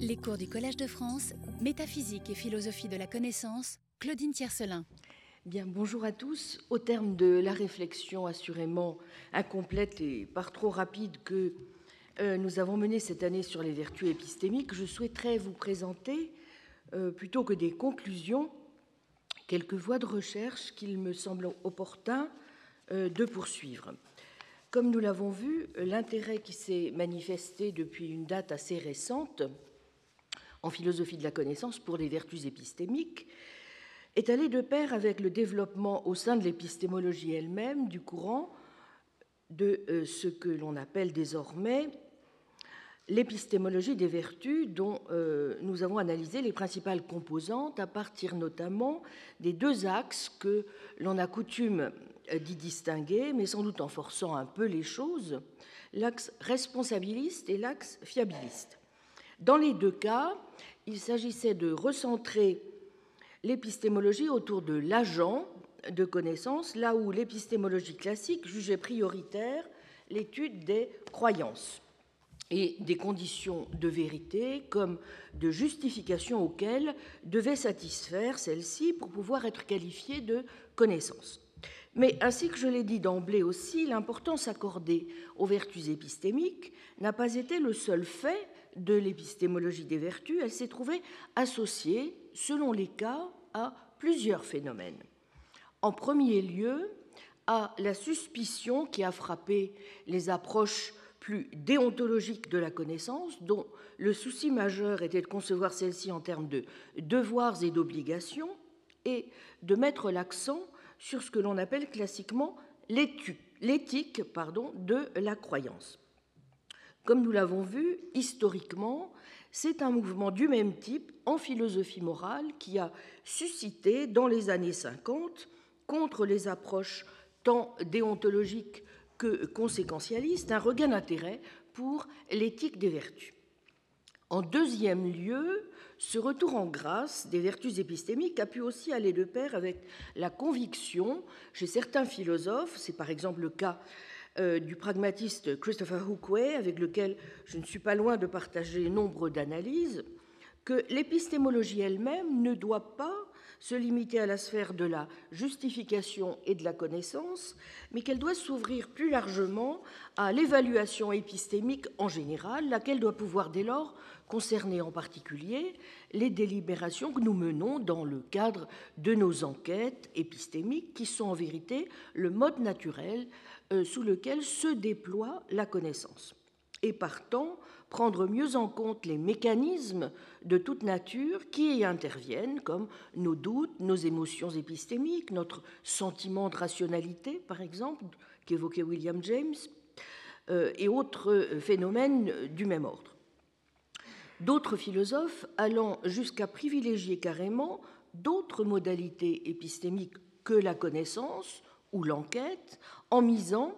Les cours du Collège de France, Métaphysique et philosophie de la connaissance, Claudine Tiercelin. Bien, bonjour à tous. Au terme de la réflexion assurément incomplète et par trop rapide que euh, nous avons menée cette année sur les vertus épistémiques, je souhaiterais vous présenter, euh, plutôt que des conclusions, quelques voies de recherche qu'il me semble opportun euh, de poursuivre. Comme nous l'avons vu, l'intérêt qui s'est manifesté depuis une date assez récente en philosophie de la connaissance pour les vertus épistémiques est allé de pair avec le développement au sein de l'épistémologie elle-même du courant de euh, ce que l'on appelle désormais l'épistémologie des vertus dont euh, nous avons analysé les principales composantes à partir notamment des deux axes que l'on a coutume euh, d'y distinguer, mais sans doute en forçant un peu les choses, l'axe responsabiliste et l'axe fiabiliste. Dans les deux cas, il s'agissait de recentrer l'épistémologie autour de l'agent de connaissance, là où l'épistémologie classique jugeait prioritaire l'étude des croyances et des conditions de vérité comme de justification auxquelles devait satisfaire celle-ci pour pouvoir être qualifiée de connaissance. Mais ainsi que je l'ai dit d'emblée aussi, l'importance accordée aux vertus épistémiques n'a pas été le seul fait de l'épistémologie des vertus, elle s'est trouvée associée, selon les cas, à plusieurs phénomènes. En premier lieu, à la suspicion qui a frappé les approches plus déontologiques de la connaissance, dont le souci majeur était de concevoir celle-ci en termes de devoirs et d'obligations, et de mettre l'accent sur ce que l'on appelle classiquement l'éthique de la croyance. Comme nous l'avons vu, historiquement, c'est un mouvement du même type en philosophie morale qui a suscité dans les années 50, contre les approches tant déontologiques que conséquentialistes, un regain d'intérêt pour l'éthique des vertus. En deuxième lieu, ce retour en grâce des vertus épistémiques a pu aussi aller de pair avec la conviction chez certains philosophes, c'est par exemple le cas euh, du pragmatiste Christopher Hookway, avec lequel je ne suis pas loin de partager nombre d'analyses, que l'épistémologie elle-même ne doit pas se limiter à la sphère de la justification et de la connaissance, mais qu'elle doit s'ouvrir plus largement à l'évaluation épistémique en général, laquelle doit pouvoir dès lors concerner en particulier les délibérations que nous menons dans le cadre de nos enquêtes épistémiques, qui sont en vérité le mode naturel sous lequel se déploie la connaissance. Et partant, prendre mieux en compte les mécanismes de toute nature qui y interviennent, comme nos doutes, nos émotions épistémiques, notre sentiment de rationalité, par exemple, qu'évoquait William James, euh, et autres phénomènes du même ordre. D'autres philosophes allant jusqu'à privilégier carrément d'autres modalités épistémiques que la connaissance, ou l'enquête en misant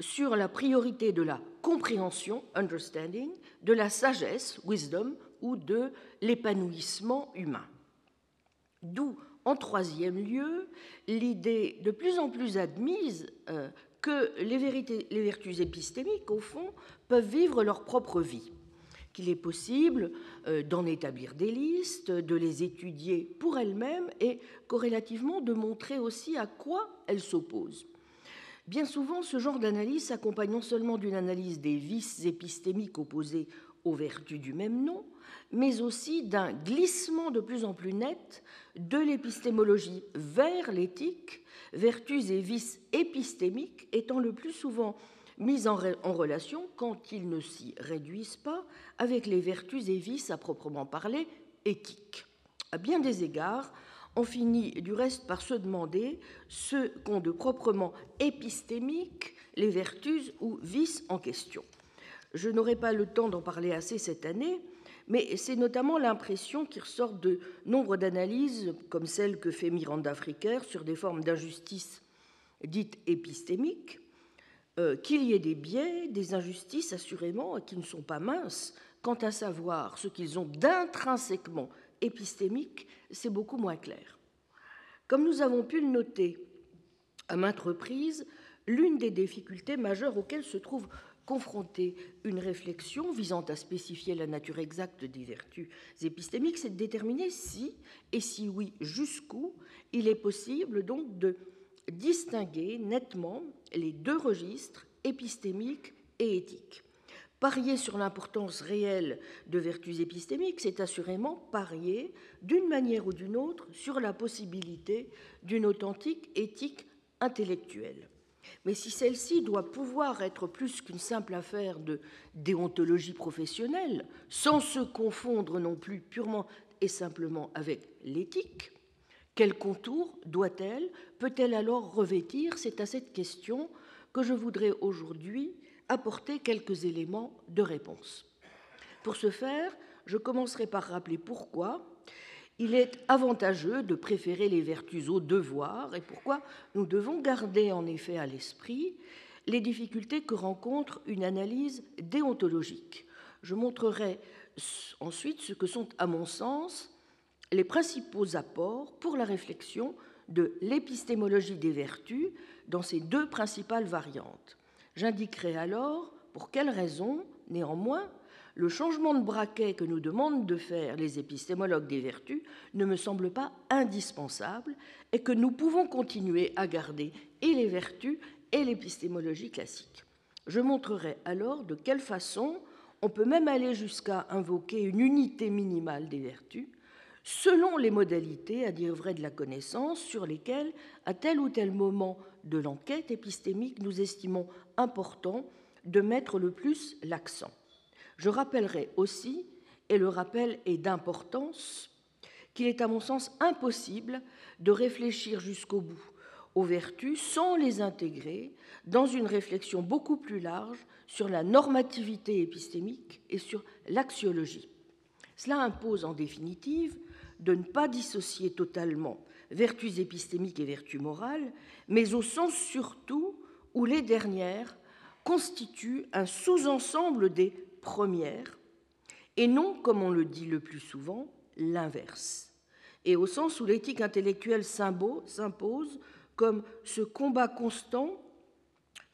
sur la priorité de la compréhension, understanding, de la sagesse, wisdom, ou de l'épanouissement humain. D'où, en troisième lieu, l'idée de plus en plus admise euh, que les, vertus épistémiques, au fond, peuvent vivre leur propre vie qu'il est possible euh, d'en établir des listes, de les étudier pour elles-mêmes et corrélativement de montrer aussi à quoi elles s'opposent. Bien souvent, ce genre d'analyse s'accompagne non seulement d'une analyse des vices épistémiques opposés aux vertus du même nom, mais aussi d'un glissement de plus en plus net de l'épistémologie vers l'éthique, vertus et vices épistémiques étant le plus souvent mis en, relation, quand ils ne s'y réduisent pas, avec les vertus et vices à proprement parler éthiques. À bien des égards, on finit du reste par se demander ce qu'ont de proprement épistémiques les vertus ou vices en question. Je n'aurai pas le temps d'en parler assez cette année, mais c'est notamment l'impression qui ressort de nombre d'analyses, comme celle que fait Miranda Fricker sur des formes d'injustice dites épistémiques, euh, qu'il y ait des biais, des injustices assurément, qui ne sont pas minces, quant à savoir ce qu'ils ont d'intrinsèquement épistémique, c'est beaucoup moins clair. Comme nous avons pu le noter à maintes reprises, l'une des difficultés majeures auxquelles se trouve confronter une réflexion visant à spécifier la nature exacte des vertus épistémiques, c'est de déterminer si, et si oui, jusqu'où, il est possible donc de distinguer nettement les deux registres épistémiques et éthiques. Parier sur l'importance réelle de vertus épistémiques, c'est assurément parier, d'une manière ou d'une autre, sur la possibilité d'une authentique éthique intellectuelle. Mais si celle-ci doit pouvoir être plus qu'une simple affaire de déontologie professionnelle, sans se confondre non plus purement et simplement avec l'éthique, quel contour doit-elle, peut-elle alors revêtir? C'est à cette question que je voudrais aujourd'hui apporter quelques éléments de réponse. Pour ce faire, je commencerai par rappeler pourquoi il est avantageux de préférer les vertus aux devoirs et pourquoi nous devons garder en effet à l'esprit les difficultés que rencontre une analyse déontologique. Je montrerai ensuite ce que sont, à mon sens, les principaux apports pour la réflexion de l'épistémologie des vertus dans ces deux principales variantes. J'indiquerai alors pour quelles raisons, néanmoins, le changement de braquet que nous demandent de faire les épistémologues des vertus ne me semble pas indispensable et que nous pouvons continuer à garder et les vertus et l'épistémologie classique. Je montrerai alors de quelle façon on peut même aller jusqu'à invoquer une unité minimale des vertus selon les modalités, à dire vrai, de la connaissance sur lesquelles, à tel ou tel moment de l'enquête épistémique, nous estimons important de mettre le plus l'accent. Je rappellerai aussi, et le rappel est d'importance, qu'il est à mon sens impossible de réfléchir jusqu'au bout aux vertus sans les intégrer dans une réflexion beaucoup plus large sur la normativité épistémique et sur l'axiologie. Cela impose en définitive de ne pas dissocier totalement vertus épistémiques et vertus morales, mais au sens surtout où les dernières constituent un sous-ensemble des premières, et non, comme on le dit le plus souvent, l'inverse, et au sens où l'éthique intellectuelle s'impose comme ce combat constant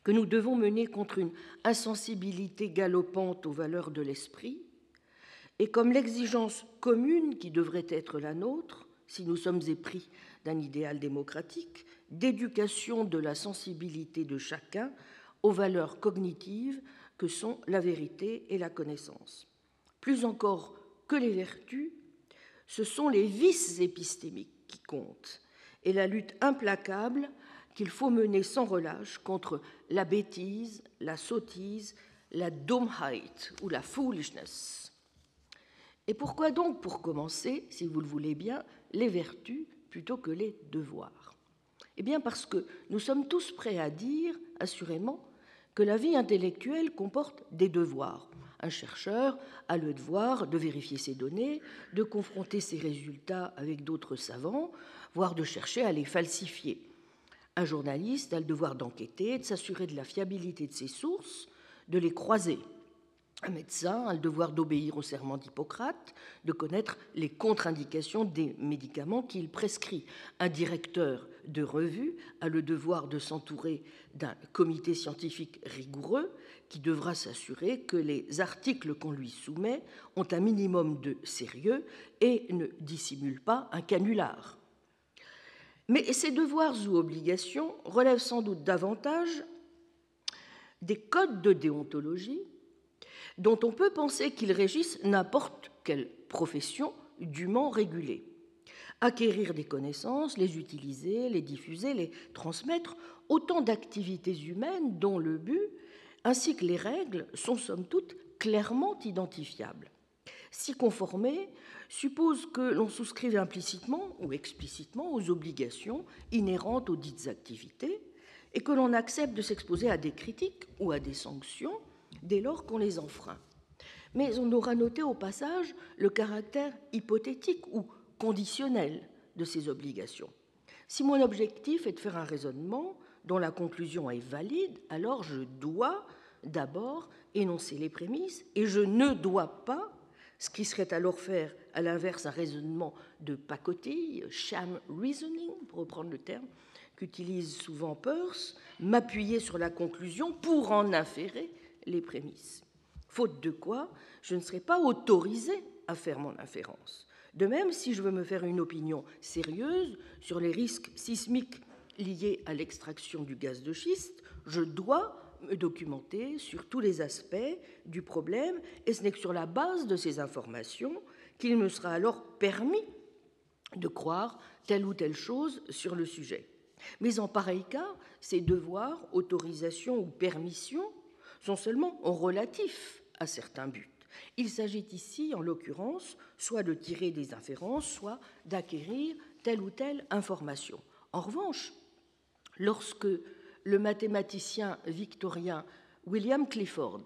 que nous devons mener contre une insensibilité galopante aux valeurs de l'esprit, et comme l'exigence commune qui devrait être la nôtre, si nous sommes épris d'un idéal démocratique, d'éducation de la sensibilité de chacun aux valeurs cognitives que sont la vérité et la connaissance. Plus encore que les vertus, ce sont les vices épistémiques qui comptent et la lutte implacable qu'il faut mener sans relâche contre la bêtise, la sottise, la dummheit ou la foolishness. Et pourquoi donc, pour commencer, si vous le voulez bien, les vertus plutôt que les devoirs? Eh bien parce que nous sommes tous prêts à dire, assurément, que la vie intellectuelle comporte des devoirs. Un chercheur a le devoir de vérifier ses données, de confronter ses résultats avec d'autres savants, voire de chercher à les falsifier. Un journaliste a le devoir d'enquêter, de s'assurer de la fiabilité de ses sources, de les croiser. Un médecin a le devoir d'obéir au serment d'Hippocrate, de connaître les contre-indications des médicaments qu'il prescrit. Un directeur de revue a le devoir de s'entourer d'un comité scientifique rigoureux qui devra s'assurer que les articles qu'on lui soumet ont un minimum de sérieux et ne dissimulent pas un canular. Mais ces devoirs ou obligations relèvent sans doute davantage des codes de déontologie dont on peut penser qu'ils régissent n'importe quelle profession dûment régulée. Acquérir des connaissances, les utiliser, les diffuser, les transmettre, autant d'activités humaines dont le but, ainsi que les règles, sont somme toute clairement identifiables. S'y conformer suppose que l'on souscrive implicitement ou explicitement aux obligations inhérentes aux dites activités et que l'on accepte de s'exposer à des critiques ou à des sanctions dès lors qu'on les enfreint. Mais on aura noté au passage le caractère hypothétique ou conditionnel de ces obligations. Si mon objectif est de faire un raisonnement dont la conclusion est valide, alors je dois d'abord énoncer les prémices et je ne dois pas, ce qui serait alors faire à l'inverse un raisonnement de pacotille, sham reasoning, pour reprendre le terme qu'utilise souvent Peirce, m'appuyer sur la conclusion pour en inférer les prémices. Faute de quoi, je ne serai pas autorisé à faire mon inférence. De même, si je veux me faire une opinion sérieuse sur les risques sismiques liés à l'extraction du gaz de schiste, je dois me documenter sur tous les aspects du problème, et ce n'est que sur la base de ces informations qu'il me sera alors permis de croire telle ou telle chose sur le sujet. Mais en pareil cas, ces devoirs, autorisations ou permissions sont seulement relatifs à certains buts. Il s'agit ici, en l'occurrence, soit de tirer des inférences, soit d'acquérir telle ou telle information. En revanche, lorsque le mathématicien victorien William Clifford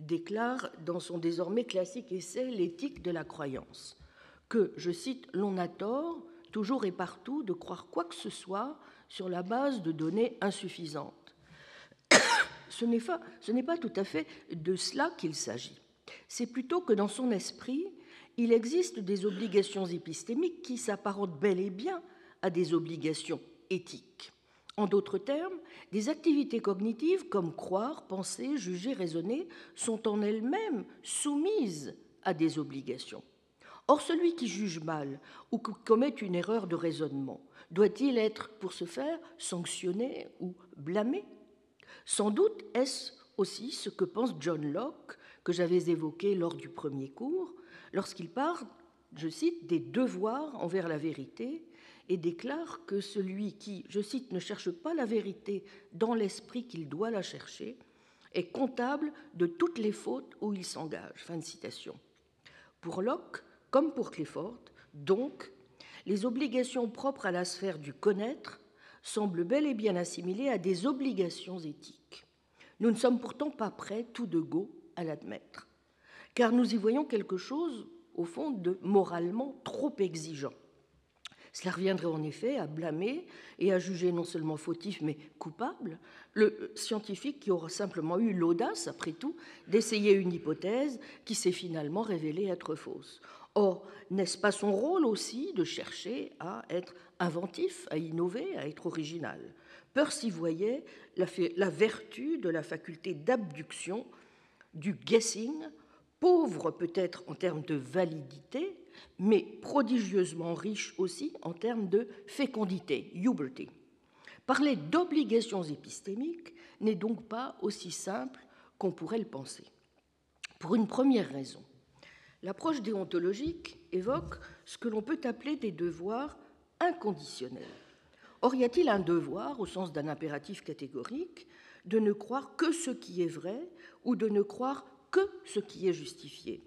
déclare dans son désormais classique essai L'éthique de la croyance que, je cite, l'on a tort, toujours et partout, de croire quoi que ce soit sur la base de données insuffisantes. Ce n'est pas, tout à fait de cela qu'il s'agit. C'est plutôt que dans son esprit, il existe des obligations épistémiques qui s'apparentent bel et bien à des obligations éthiques. En d'autres termes, des activités cognitives comme croire, penser, juger, raisonner sont en elles-mêmes soumises à des obligations. Or, celui qui juge mal ou qui commet une erreur de raisonnement, doit-il être, pour ce faire, sanctionné ou blâmé? Sans doute est-ce aussi ce que pense John Locke, que j'avais évoqué lors du premier cours, lorsqu'il parle, je cite, des devoirs envers la vérité et déclare que celui qui, je cite, ne cherche pas la vérité dans l'esprit qu'il doit la chercher est comptable de toutes les fautes où il s'engage. Fin de citation. Pour Locke, comme pour Clifford, donc, les obligations propres à la sphère du connaître semblent bel et bien assimilées à des obligations éthiques. Nous ne sommes pourtant pas prêts, tout de go, à l'admettre, car nous y voyons quelque chose, au fond, de moralement trop exigeant. Cela reviendrait en effet à blâmer et à juger non seulement fautif, mais coupable le scientifique qui aura simplement eu l'audace, après tout, d'essayer une hypothèse qui s'est finalement révélée être fausse. Or, n'est-ce pas son rôle aussi de chercher à être inventif, à innover, à être original? Peirce y voyait la vertu de la faculté d'abduction, du guessing, pauvre peut-être en termes de validité, mais prodigieusement riche aussi en termes de fécondité, uberty. Parler d'obligations épistémiques n'est donc pas aussi simple qu'on pourrait le penser. Pour une première raison, l'approche déontologique évoque ce que l'on peut appeler des devoirs inconditionnels. Or, y a-t-il un devoir, au sens d'un impératif catégorique, de ne croire que ce qui est vrai ou de ne croire que ce qui est justifié?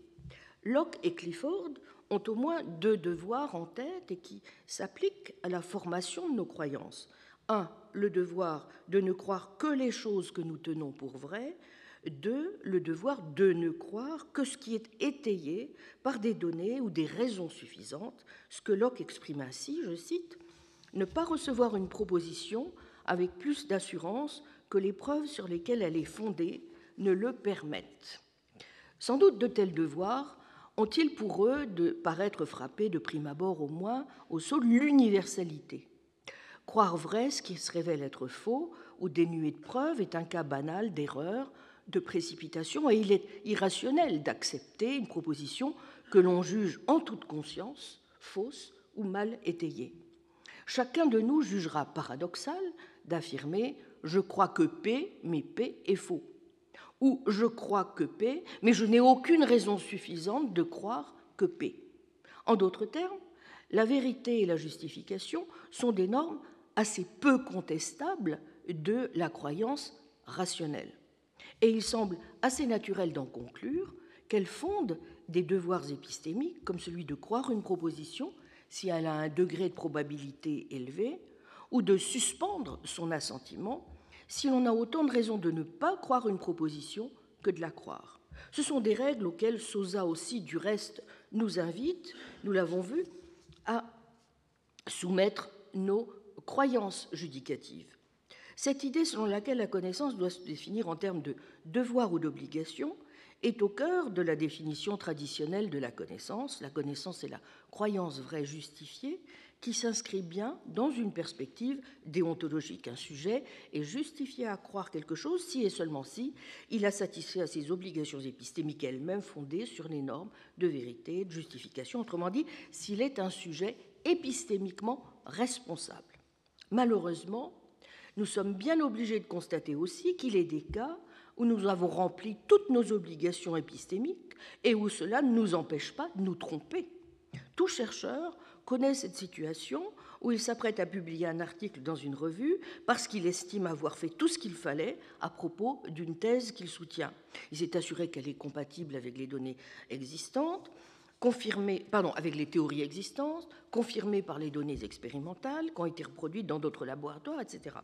Locke et Clifford ont au moins deux devoirs en tête et qui s'appliquent à la formation de nos croyances. Un, le devoir de ne croire que les choses que nous tenons pour vraies. Deux, le devoir de ne croire que ce qui est étayé par des données ou des raisons suffisantes, ce que Locke exprime ainsi, je cite, ne pas recevoir une proposition avec plus d'assurance que les preuves sur lesquelles elle est fondée ne le permettent. Sans doute de tels devoirs ont-ils pour eux de paraître frappés de prime abord au moins au saut de l'universalité Croire vrai ce qui se révèle être faux ou dénué de preuves est un cas banal d'erreur, de précipitation, et il est irrationnel d'accepter une proposition que l'on juge en toute conscience fausse ou mal étayée. Chacun de nous jugera paradoxal d'affirmer Je crois que P, mais P est faux ou je crois que P, mais je n'ai aucune raison suffisante de croire que P. En d'autres termes, la vérité et la justification sont des normes assez peu contestables de la croyance rationnelle. Et il semble assez naturel d'en conclure qu'elle fonde des devoirs épistémiques comme celui de croire une proposition si elle a un degré de probabilité élevé, ou de suspendre son assentiment si l'on a autant de raisons de ne pas croire une proposition que de la croire. Ce sont des règles auxquelles Sosa aussi, du reste, nous invite, nous l'avons vu, à soumettre nos croyances judicatives. Cette idée selon laquelle la connaissance doit se définir en termes de devoir ou d'obligation est au cœur de la définition traditionnelle de la connaissance. La connaissance est la croyance vraie justifiée qui s'inscrit bien dans une perspective déontologique. Un sujet est justifié à croire quelque chose si et seulement si il a satisfait à ses obligations épistémiques elles-mêmes fondées sur les normes de vérité, de justification, autrement dit, s'il est un sujet épistémiquement responsable. Malheureusement, nous sommes bien obligés de constater aussi qu'il est des cas où nous avons rempli toutes nos obligations épistémiques et où cela ne nous empêche pas de nous tromper. Tout chercheur connaît cette situation où il s'apprête à publier un article dans une revue parce qu'il estime avoir fait tout ce qu'il fallait à propos d'une thèse qu'il soutient. Il s'est assuré qu'elle est compatible avec les données existantes, confirmées, pardon, avec les théories existantes, confirmées par les données expérimentales qui ont été reproduites dans d'autres laboratoires, etc.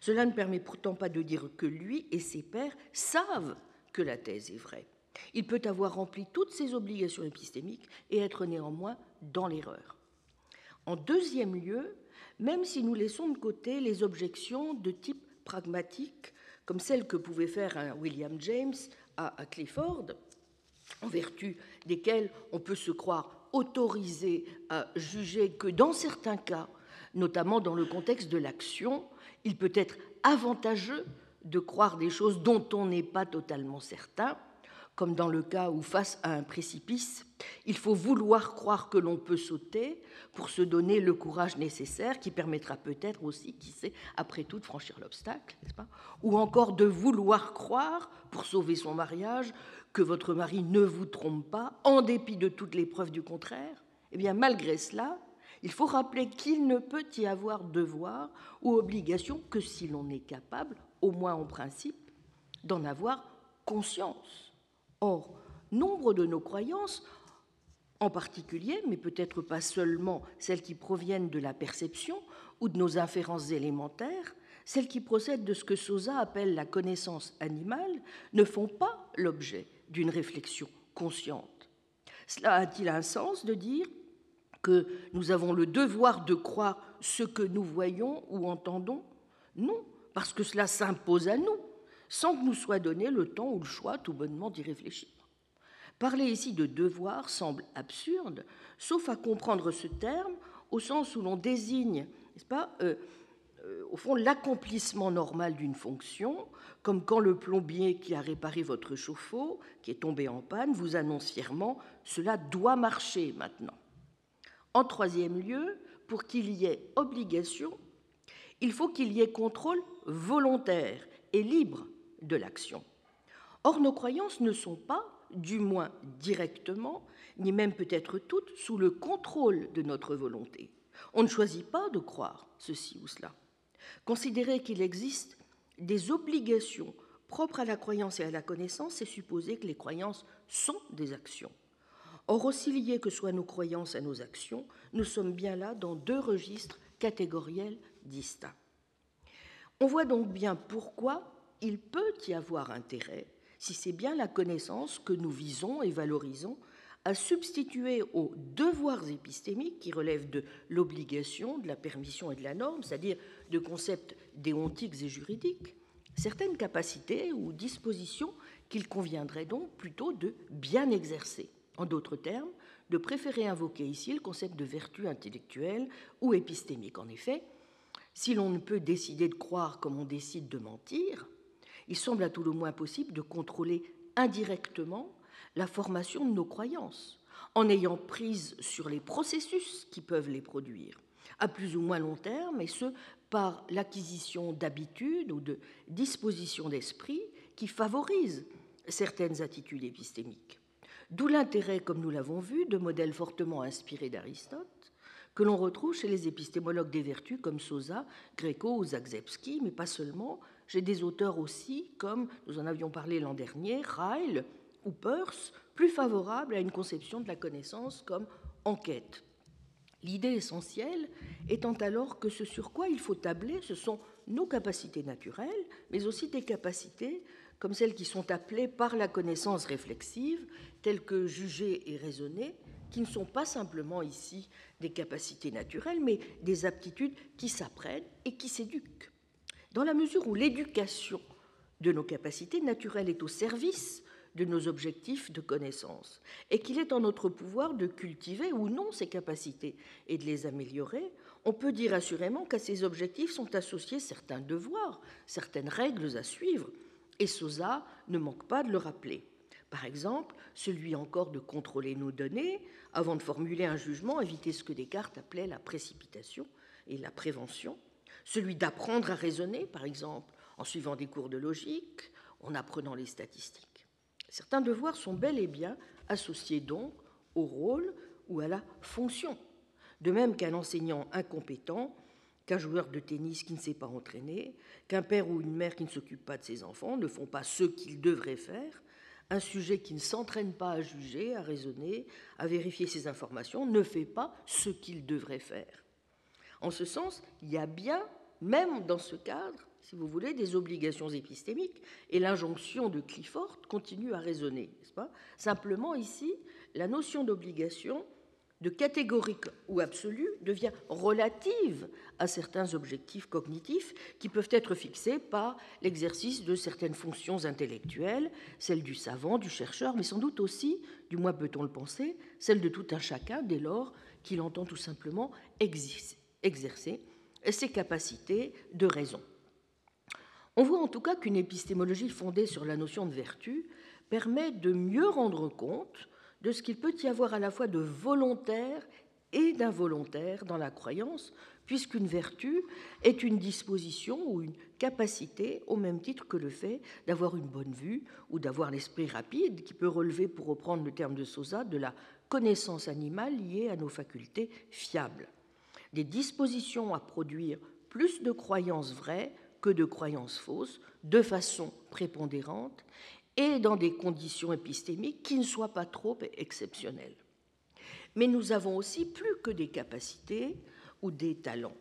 Cela ne permet pourtant pas de dire que lui et ses pairs savent que la thèse est vraie. Il peut avoir rempli toutes ses obligations épistémiques et être néanmoins dans l'erreur. En deuxième lieu, même si nous laissons de côté les objections de type pragmatique, comme celles que pouvait faire un William James à, Clifford, en vertu desquelles on peut se croire autorisé à juger que dans certains cas, notamment dans le contexte de l'action, il peut être avantageux de croire des choses dont on n'est pas totalement certain, comme dans le cas où, face à un précipice, il faut vouloir croire que l'on peut sauter pour se donner le courage nécessaire qui permettra peut-être aussi, qui sait, après tout, de franchir l'obstacle, n'est-ce pas? Ou encore de vouloir croire, pour sauver son mariage, que votre mari ne vous trompe pas, en dépit de toutes les preuves du contraire. Eh bien, malgré cela, il faut rappeler qu'il ne peut y avoir devoir ou obligation que si l'on est capable, au moins en principe, d'en avoir conscience. Or, nombre de nos croyances, en particulier, mais peut-être pas seulement celles qui proviennent de la perception ou de nos inférences élémentaires, celles qui procèdent de ce que Sosa appelle la connaissance animale, ne font pas l'objet d'une réflexion consciente. Cela a-t-il un sens de dire que nous avons le devoir de croire ce que nous voyons ou entendons? Non, parce que cela s'impose à nous sans que nous soit donné le temps ou le choix tout bonnement d'y réfléchir. Parler ici de devoir semble absurde, sauf à comprendre ce terme au sens où l'on désigne, n'est-ce pas, euh, au fond, l'accomplissement normal d'une fonction, comme quand le plombier qui a réparé votre chauffe-eau, qui est tombé en panne, vous annonce fièrement cela doit marcher maintenant. En troisième lieu, pour qu'il y ait obligation, il faut qu'il y ait contrôle volontaire et libre de l'action. Or, nos croyances ne sont pas, du moins directement, ni même peut-être toutes, sous le contrôle de notre volonté. On ne choisit pas de croire ceci ou cela. Considérer qu'il existe des obligations propres à la croyance et à la connaissance, c'est supposer que les croyances sont des actions. Or, aussi liées que soient nos croyances à nos actions, nous sommes bien là dans deux registres catégoriels distincts. On voit donc bien pourquoi il peut y avoir intérêt, si c'est bien la connaissance que nous visons et valorisons, à substituer aux devoirs épistémiques qui relèvent de l'obligation, de la permission et de la norme, c'est-à-dire de concepts déontiques et juridiques, certaines capacités ou dispositions qu'il conviendrait donc plutôt de bien exercer. En d'autres termes, de préférer invoquer ici le concept de vertu intellectuelle ou épistémique. En effet, si l'on ne peut décider de croire comme on décide de mentir, il semble à tout le moins possible de contrôler indirectement la formation de nos croyances, en ayant prise sur les processus qui peuvent les produire, à plus ou moins long terme, et ce, par l'acquisition d'habitudes ou de dispositions d'esprit qui favorisent certaines attitudes épistémiques. D'où l'intérêt, comme nous l'avons vu, de modèles fortement inspirés d'Aristote, que l'on retrouve chez les épistémologues des vertus comme Sosa, Greco ou Zagzebski, mais pas seulement, j'ai des auteurs aussi, comme nous en avions parlé l'an dernier, Ryle ou Peirce, plus favorables à une conception de la connaissance comme enquête. L'idée essentielle étant alors que ce sur quoi il faut tabler, ce sont nos capacités naturelles, mais aussi des capacités comme celles qui sont appelées par la connaissance réflexive, telles que juger et raisonner, qui ne sont pas simplement ici des capacités naturelles, mais des aptitudes qui s'apprennent et qui s'éduquent. Dans la mesure où l'éducation de nos capacités naturelles est au service de nos objectifs de connaissance, et qu'il est en notre pouvoir de cultiver ou non ces capacités et de les améliorer, on peut dire assurément qu'à ces objectifs sont associés certains devoirs, certaines règles à suivre, et Sosa ne manque pas de le rappeler. Par exemple, celui encore de contrôler nos données avant de formuler un jugement, éviter ce que Descartes appelait la précipitation et la prévention, celui d'apprendre à raisonner, par exemple, en suivant des cours de logique, en apprenant les statistiques. Certains devoirs sont bel et bien associés donc au rôle ou à la fonction, de même qu'un enseignant incompétent, qu'un joueur de tennis qui ne sait pas entraîner, qu'un père ou une mère qui ne s'occupe pas de ses enfants ne font pas ce qu'ils devraient faire, un sujet qui ne s'entraîne pas à juger, à raisonner, à vérifier ses informations, ne fait pas ce qu'il devrait faire. En ce sens, il y a bien, même dans ce cadre, si vous voulez, des obligations épistémiques, et l'injonction de Clifford continue à raisonner, n'est-ce pas? Simplement, ici, la notion d'obligation de catégorique ou absolue devient relative à certains objectifs cognitifs qui peuvent être fixés par l'exercice de certaines fonctions intellectuelles, celles du savant, du chercheur, mais sans doute aussi, du moins peut-on le penser, celles de tout un chacun dès lors qu'il entend tout simplement exercer ses capacités de raison. On voit en tout cas qu'une épistémologie fondée sur la notion de vertu permet de mieux rendre compte de ce qu'il peut y avoir à la fois de volontaire et d'involontaire dans la croyance, puisqu'une vertu est une disposition ou une capacité au même titre que le fait d'avoir une bonne vue ou d'avoir l'esprit rapide, qui peut relever, pour reprendre le terme de Sosa, de la connaissance animale liée à nos facultés fiables. Des dispositions à produire plus de croyances vraies que de croyances fausses, de façon prépondérante, et dans des conditions épistémiques qui ne soient pas trop exceptionnelles. Mais nous avons aussi plus que des capacités ou des talents.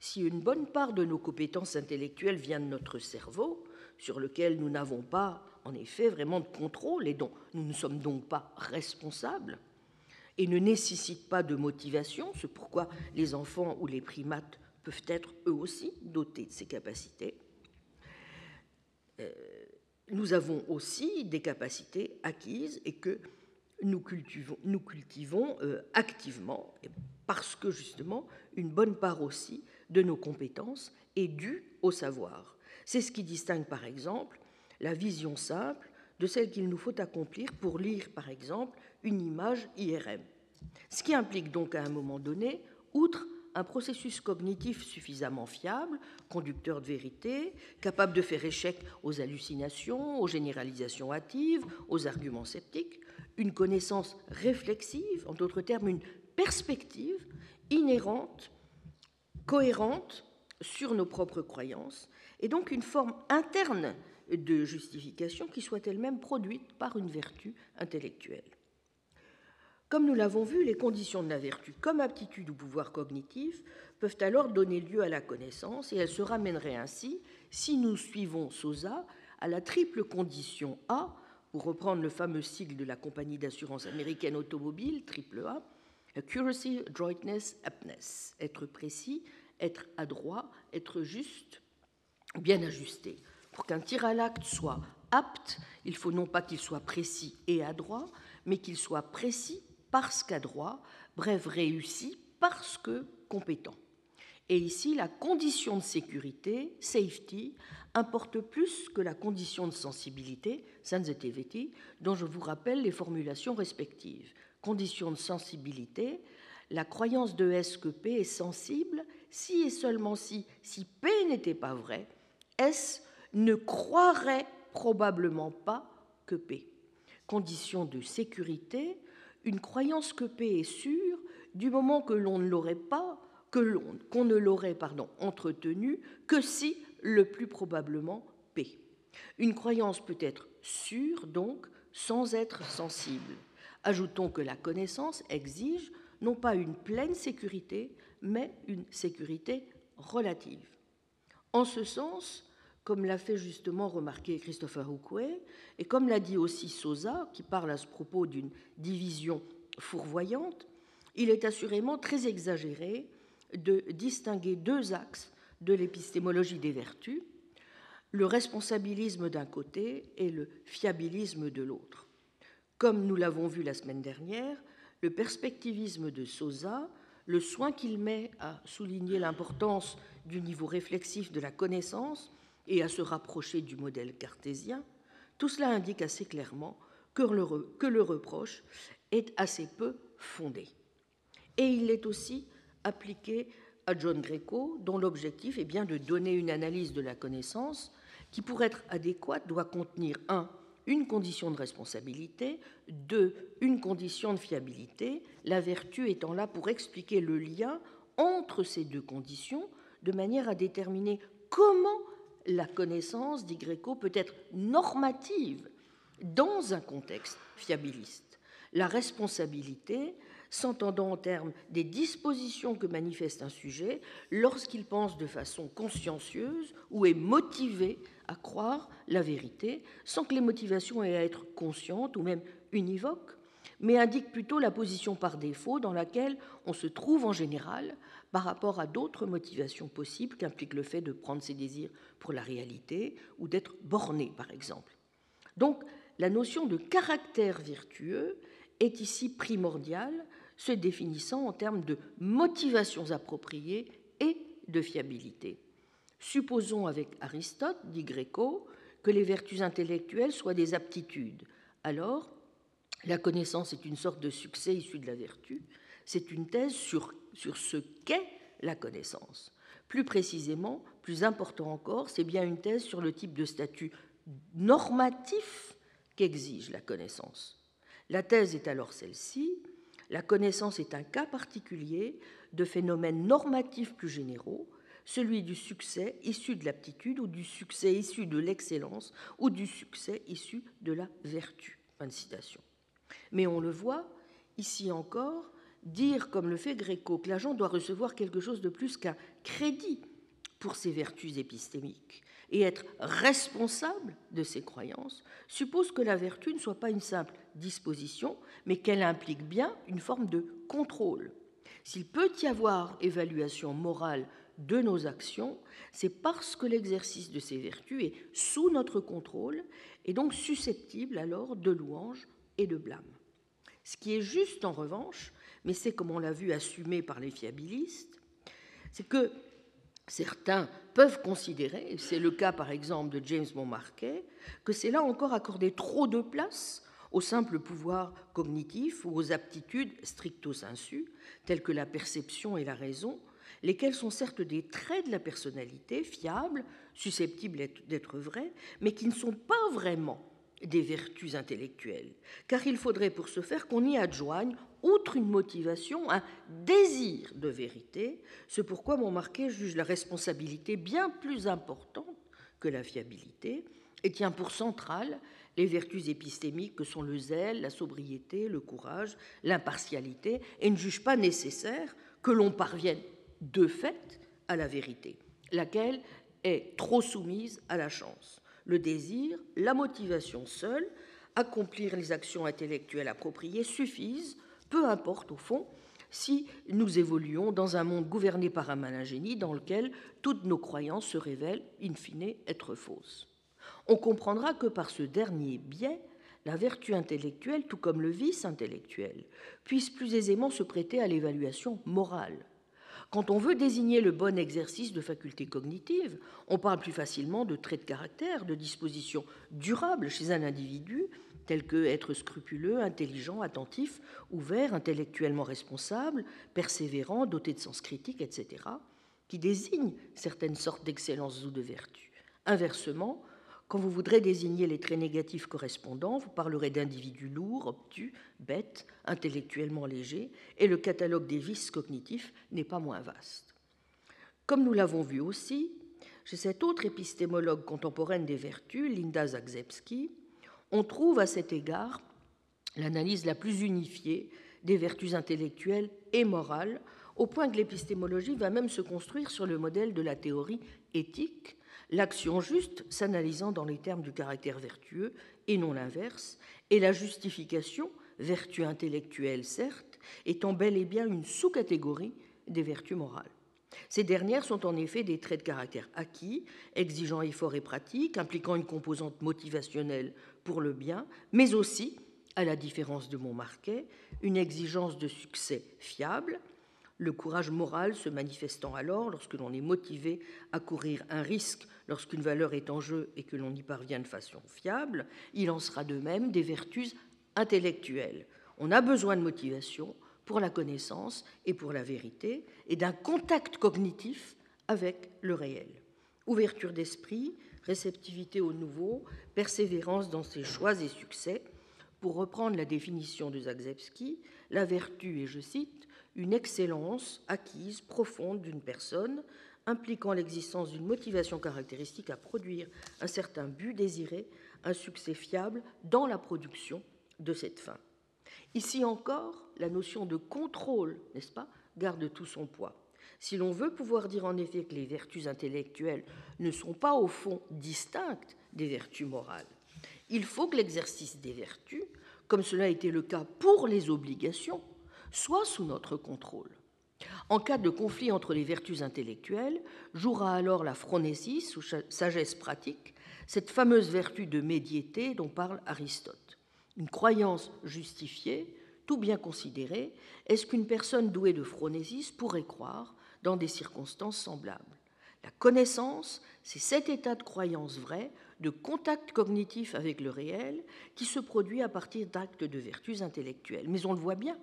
Si une bonne part de nos compétences intellectuelles vient de notre cerveau, sur lequel nous n'avons pas en effet vraiment de contrôle et dont nous ne sommes donc pas responsables, et ne nécessite pas de motivation, c'est pourquoi les enfants ou les primates peuvent être eux aussi dotés de ces capacités, euh, nous avons aussi des capacités acquises et que nous cultivons, euh, activement, parce que justement, une bonne part aussi de nos compétences est due au savoir. C'est ce qui distingue par exemple la vision simple de celle qu'il nous faut accomplir pour lire par exemple une image IRM. Ce qui implique donc à un moment donné, outre un processus cognitif suffisamment fiable, conducteur de vérité, capable de faire échec aux hallucinations, aux généralisations hâtives, aux arguments sceptiques, une connaissance réflexive, en d'autres termes une perspective inhérente, cohérente sur nos propres croyances, et donc une forme interne de justification qui soit elle-même produite par une vertu intellectuelle. Comme nous l'avons vu, les conditions de la vertu, comme aptitude ou pouvoir cognitif, peuvent alors donner lieu à la connaissance et elles se ramèneraient ainsi, si nous suivons Sosa, à la triple condition A, pour reprendre le fameux sigle de la compagnie d'assurance américaine automobile, triple A, accuracy, adroitness, aptness, être précis, être adroit, être juste, bien ajusté. Pour qu'un tir à l'acte soit apte, il faut non pas qu'il soit précis et adroit, mais qu'il soit précis parce qu'adroit, bref, réussi parce que compétent. Et ici, la condition de sécurité, safety, importe plus que la condition de sensibilité, sensitivity, dont je vous rappelle les formulations respectives. Condition de sensibilité, la croyance de S que P est sensible si et seulement si, si P n'était pas vrai, S ne croirait probablement pas que P. Condition de sécurité, une croyance que P est sûre du moment que l'on ne l'aurait pas, que l'on, qu'on ne l'aurait pardon, entretenu que si le plus probablement P. Une croyance peut être sûre donc sans être sensible. Ajoutons que la connaissance exige non pas une pleine sécurité, mais une sécurité relative. En ce sens, comme l'a fait justement remarquer Christopher Houquet, et comme l'a dit aussi Sosa, qui parle à ce propos d'une division fourvoyante, il est assurément très exagéré de distinguer deux axes de l'épistémologie des vertus. le responsabilisme d'un côté et le fiabilisme de l'autre. Comme nous l'avons vu la semaine dernière, le perspectivisme de Sosa, le soin qu'il met à souligner l'importance du niveau réflexif de la connaissance et à se rapprocher du modèle cartésien, tout cela indique assez clairement que le, reproche est assez peu fondé. Et il est aussi appliqué à John Greco, dont l'objectif est bien de donner une analyse de la connaissance qui, pour être adéquate, doit contenir un une condition de responsabilité, deux, une condition de fiabilité, la vertu étant là pour expliquer le lien entre ces deux conditions de manière à déterminer comment la connaissance, dit Greco, peut être normative dans un contexte fiabiliste. La responsabilité s'entendant en termes des dispositions que manifeste un sujet lorsqu'il pense de façon consciencieuse ou est motivé à croire la vérité, sans que les motivations aient à être conscientes ou même univoques, mais indiquent plutôt la position par défaut dans laquelle on se trouve en général par rapport à d'autres motivations possibles qu'implique le fait de prendre ses désirs pour la réalité ou d'être borné, par exemple. Donc, la notion de caractère vertueux est ici primordiale se définissant en termes de motivations appropriées et de fiabilité. Supposons avec Aristote, dit Gréco, que les vertus intellectuelles soient des aptitudes. Alors, la connaissance est une sorte de succès issu de la vertu. C'est une thèse sur, sur ce qu'est la connaissance. Plus précisément, plus important encore, c'est bien une thèse sur le type de statut normatif qu'exige la connaissance. La thèse est alors celle-ci la connaissance est un cas particulier de phénomènes normatifs plus généraux, celui du succès issu de l'aptitude ou du succès issu de l'excellence ou du succès issu de la vertu. Fin de citation. Mais on le voit, ici encore, dire, comme le fait Gréco, que l'agent doit recevoir quelque chose de plus qu'un crédit pour ses vertus épistémiques et être responsable de ses croyances suppose que la vertu ne soit pas une simple disposition, mais qu'elle implique bien une forme de contrôle. S'il peut y avoir évaluation morale de nos actions, c'est parce que l'exercice de ces vertus est sous notre contrôle et donc susceptible alors de louange et de blâme. Ce qui est juste en revanche, mais c'est comme on l'a vu assumé par les fiabilistes, c'est que Certains peuvent considérer, c'est le cas par exemple de James Montmarquet, que c'est là encore accorder trop de place au simple pouvoir cognitif ou aux aptitudes stricto sensu, telles que la perception et la raison, lesquelles sont certes des traits de la personnalité, fiables, susceptibles d'être vrais, mais qui ne sont pas vraiment des vertus intellectuelles, car il faudrait pour ce faire qu'on y adjoigne outre une motivation, un désir de vérité, c'est pourquoi Montmarquet juge la responsabilité bien plus importante que la fiabilité et tient pour centrale les vertus épistémiques que sont le zèle, la sobriété, le courage, l'impartialité, et ne juge pas nécessaire que l'on parvienne de fait à la vérité, laquelle est trop soumise à la chance. Le désir, la motivation seule, accomplir les actions intellectuelles appropriées suffisent peu importe au fond si nous évoluons dans un monde gouverné par un malingénie dans lequel toutes nos croyances se révèlent in fine être fausses. On comprendra que par ce dernier biais, la vertu intellectuelle, tout comme le vice intellectuel, puisse plus aisément se prêter à l'évaluation morale. Quand on veut désigner le bon exercice de facultés cognitives, on parle plus facilement de traits de caractère, de dispositions durables chez un individu tels que être scrupuleux, intelligent, attentif, ouvert, intellectuellement responsable, persévérant, doté de sens critique, etc., qui désignent certaines sortes d'excellence ou de vertu. Inversement, quand vous voudrez désigner les traits négatifs correspondants, vous parlerez d'individus lourds, obtus, bêtes, intellectuellement légers, et le catalogue des vices cognitifs n'est pas moins vaste. Comme nous l'avons vu aussi, chez cette autre épistémologue contemporaine des vertus, Linda Zagzebski, on trouve à cet égard l'analyse la plus unifiée des vertus intellectuelles et morales, au point que l'épistémologie va même se construire sur le modèle de la théorie éthique, l'action juste s'analysant dans les termes du caractère vertueux et non l'inverse, et la justification, vertu intellectuelle certes, étant bel et bien une sous-catégorie des vertus morales. Ces dernières sont en effet des traits de caractère acquis, exigeant effort et pratique, impliquant une composante motivationnelle pour le bien, mais aussi, à la différence de Montmarquet, une exigence de succès fiable, le courage moral se manifestant alors lorsque l'on est motivé à courir un risque lorsqu'une valeur est en jeu et que l'on y parvient de façon fiable, il en sera de même des vertus intellectuelles. On a besoin de motivation pour la connaissance et pour la vérité et d'un contact cognitif avec le réel. Ouverture d'esprit, réceptivité au nouveau, persévérance dans ses choix et succès. Pour reprendre la définition de Zagzebski, la vertu est, je cite, une excellence acquise profonde d'une personne, impliquant l'existence d'une motivation caractéristique à produire un certain but désiré, un succès fiable dans la production de cette fin. Ici encore, la notion de contrôle, n'est-ce pas, garde tout son poids. Si l'on veut pouvoir dire en effet que les vertus intellectuelles ne sont pas au fond distinctes des vertus morales, il faut que l'exercice des vertus, comme cela a été le cas pour les obligations, soit sous notre contrôle. En cas de conflit entre les vertus intellectuelles, jouera alors la phronésis ou sagesse pratique, cette fameuse vertu de médiété dont parle Aristote. Une croyance justifiée, tout bien considérée, est-ce qu'une personne douée de phronésis pourrait croire dans des circonstances semblables? La connaissance, c'est cet état de croyance vrai, de contact cognitif avec le réel, qui se produit à partir d'actes de vertus intellectuelles. Mais on le voit bien,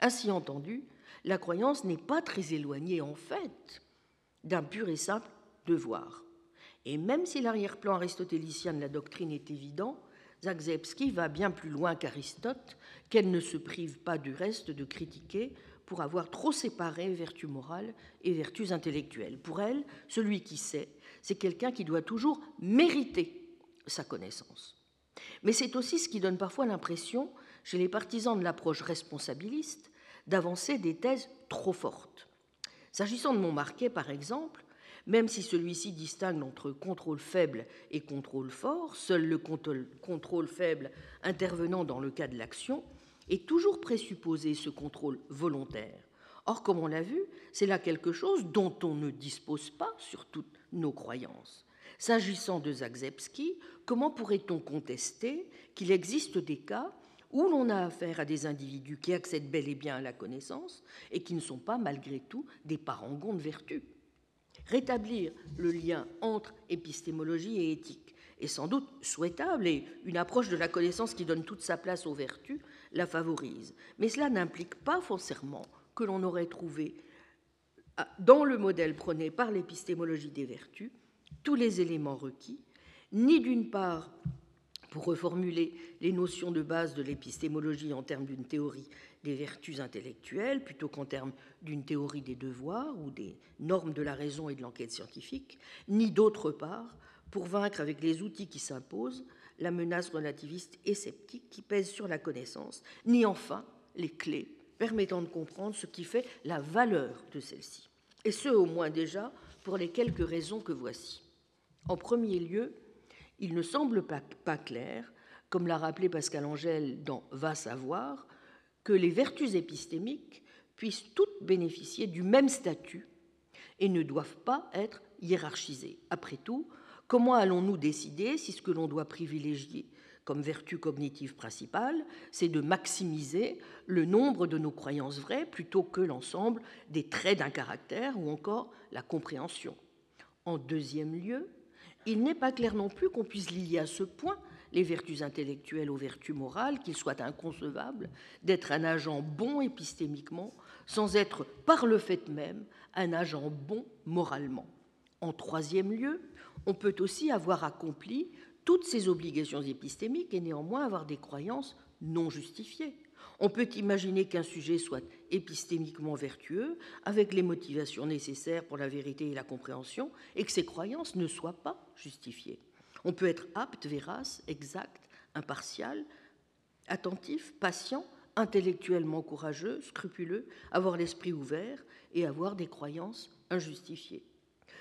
ainsi entendu, la croyance n'est pas très éloignée en fait d'un pur et simple devoir. Et même si l'arrière-plan aristotélicien de la doctrine est évident, Zagzebski va bien plus loin qu'Aristote, qu'elle ne se prive pas du reste de critiquer pour avoir trop séparé vertus morales et vertus intellectuelles. Pour elle, celui qui sait, c'est quelqu'un qui doit toujours mériter sa connaissance. Mais c'est aussi ce qui donne parfois l'impression chez les partisans de l'approche responsabiliste d'avancer des thèses trop fortes. S'agissant de Montmarquet, par exemple, même si celui-ci distingue entre contrôle faible et contrôle fort, seul le contrôle faible intervenant dans le cas de l'action est toujours présupposé ce contrôle volontaire. Or, comme on l'a vu, c'est là quelque chose dont on ne dispose pas sur toutes nos croyances. S'agissant de Zagzebski, comment pourrait-on contester qu'il existe des cas où l'on a affaire à des individus qui accèdent bel et bien à la connaissance et qui ne sont pas malgré tout des parangons de vertu. Rétablir le lien entre épistémologie et éthique est sans doute souhaitable et une approche de la connaissance qui donne toute sa place aux vertus la favorise. Mais cela n'implique pas forcément que l'on aurait trouvé dans le modèle prôné par l'épistémologie des vertus tous les éléments requis, ni d'une part pour reformuler les notions de base de l'épistémologie en termes d'une théorie des vertus intellectuelles plutôt qu'en termes d'une théorie des devoirs ou des normes de la raison et de l'enquête scientifique, ni d'autre part pour vaincre avec les outils qui s'imposent la menace relativiste et sceptique qui pèse sur la connaissance, ni enfin les clés permettant de comprendre ce qui fait la valeur de celle-ci. Et ce, au moins déjà, pour les quelques raisons que voici. En premier lieu, il ne semble pas, clair, comme l'a rappelé Pascal Angèle dans Va savoir, que les vertus épistémiques puissent toutes bénéficier du même statut et ne doivent pas être hiérarchisées. Après tout, comment allons-nous décider si ce que l'on doit privilégier comme vertu cognitive principale, c'est de maximiser le nombre de nos croyances vraies plutôt que l'ensemble des traits d'un caractère ou encore la compréhension? En deuxième lieu, il n'est pas clair non plus qu'on puisse lier à ce point les vertus intellectuelles aux vertus morales, qu'il soit inconcevable d'être un agent bon épistémiquement sans être par le fait même un agent bon moralement. En troisième lieu, on peut aussi avoir accompli toutes ces obligations épistémiques et néanmoins avoir des croyances non justifiées. On peut imaginer qu'un sujet soit épistémiquement vertueux, avec les motivations nécessaires pour la vérité et la compréhension, et que ses croyances ne soient pas justifiées. On peut être apte, vérace, exact, impartial, attentif, patient, intellectuellement courageux, scrupuleux, avoir l'esprit ouvert et avoir des croyances injustifiées.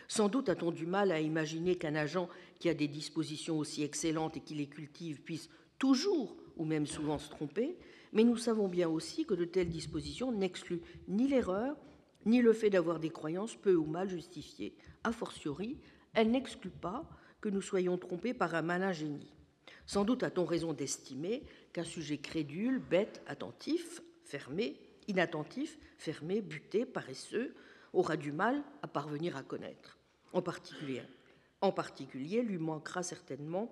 Sans doute a-t-on du mal à imaginer qu'un agent qui a des dispositions aussi excellentes et qui les cultive puisse toujours ou même souvent se tromper, mais nous savons bien aussi que de telles dispositions n'excluent ni l'erreur ni le fait d'avoir des croyances peu ou mal justifiées. A fortiori, elle n'exclut pas que nous soyons trompés par un malin génie. Sans doute a-t-on raison d'estimer qu'un sujet crédule, bête, attentif, fermé, inattentif, fermé, buté, paresseux, aura du mal à parvenir à connaître. En particulier, en particulier lui manquera certainement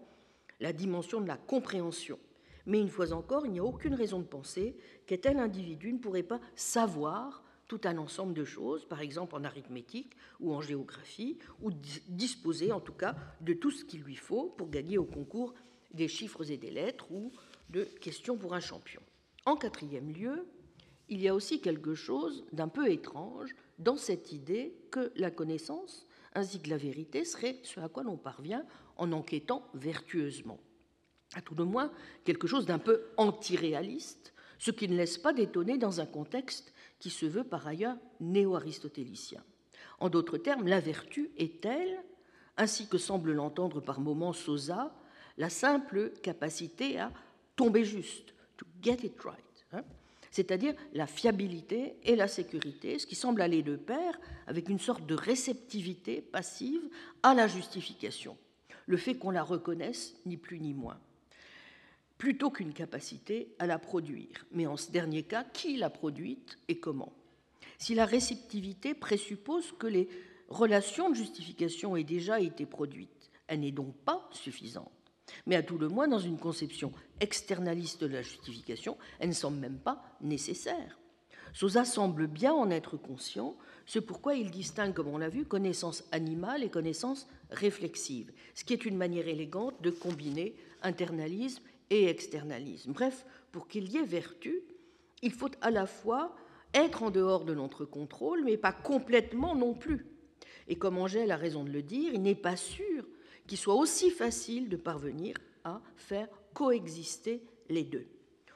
la dimension de la compréhension. Mais une fois encore, il n'y a aucune raison de penser qu'un tel individu ne pourrait pas savoir tout un ensemble de choses, par exemple en arithmétique ou en géographie, ou disposer en tout cas de tout ce qu'il lui faut pour gagner au concours des chiffres et des lettres ou de questions pour un champion. En quatrième lieu, il y a aussi quelque chose d'un peu étrange dans cette idée que la connaissance ainsi que la vérité serait ce à quoi l'on parvient en enquêtant vertueusement. À tout le moins, quelque chose d'un peu antiréaliste, ce qui ne laisse pas d'étonner dans un contexte qui se veut par ailleurs néo-aristotélicien. En d'autres termes, la vertu est-elle, ainsi que semble l'entendre par moments Sosa, la simple capacité à tomber juste, to get it right, hein, c'est-à-dire la fiabilité et la sécurité, ce qui semble aller de pair avec une sorte de réceptivité passive à la justification, le fait qu'on la reconnaisse, ni plus ni moins, plutôt qu'une capacité à la produire. Mais en ce dernier cas, qui l'a produite et comment? Si la réceptivité présuppose que les relations de justification aient déjà été produites, elle n'est donc pas suffisante. Mais à tout le moins, dans une conception externaliste de la justification, elle ne semble même pas nécessaire. Sosa semble bien en être conscient, c'est pourquoi il distingue, comme on l'a vu, connaissance animale et connaissance réflexive, ce qui est une manière élégante de combiner internalisme et externalisme. Bref, pour qu'il y ait vertu, il faut à la fois être en dehors de notre contrôle, mais pas complètement non plus. Et comme Angèle a raison de le dire, il n'est pas sûr qu'il soit aussi facile de parvenir à faire coexister les deux.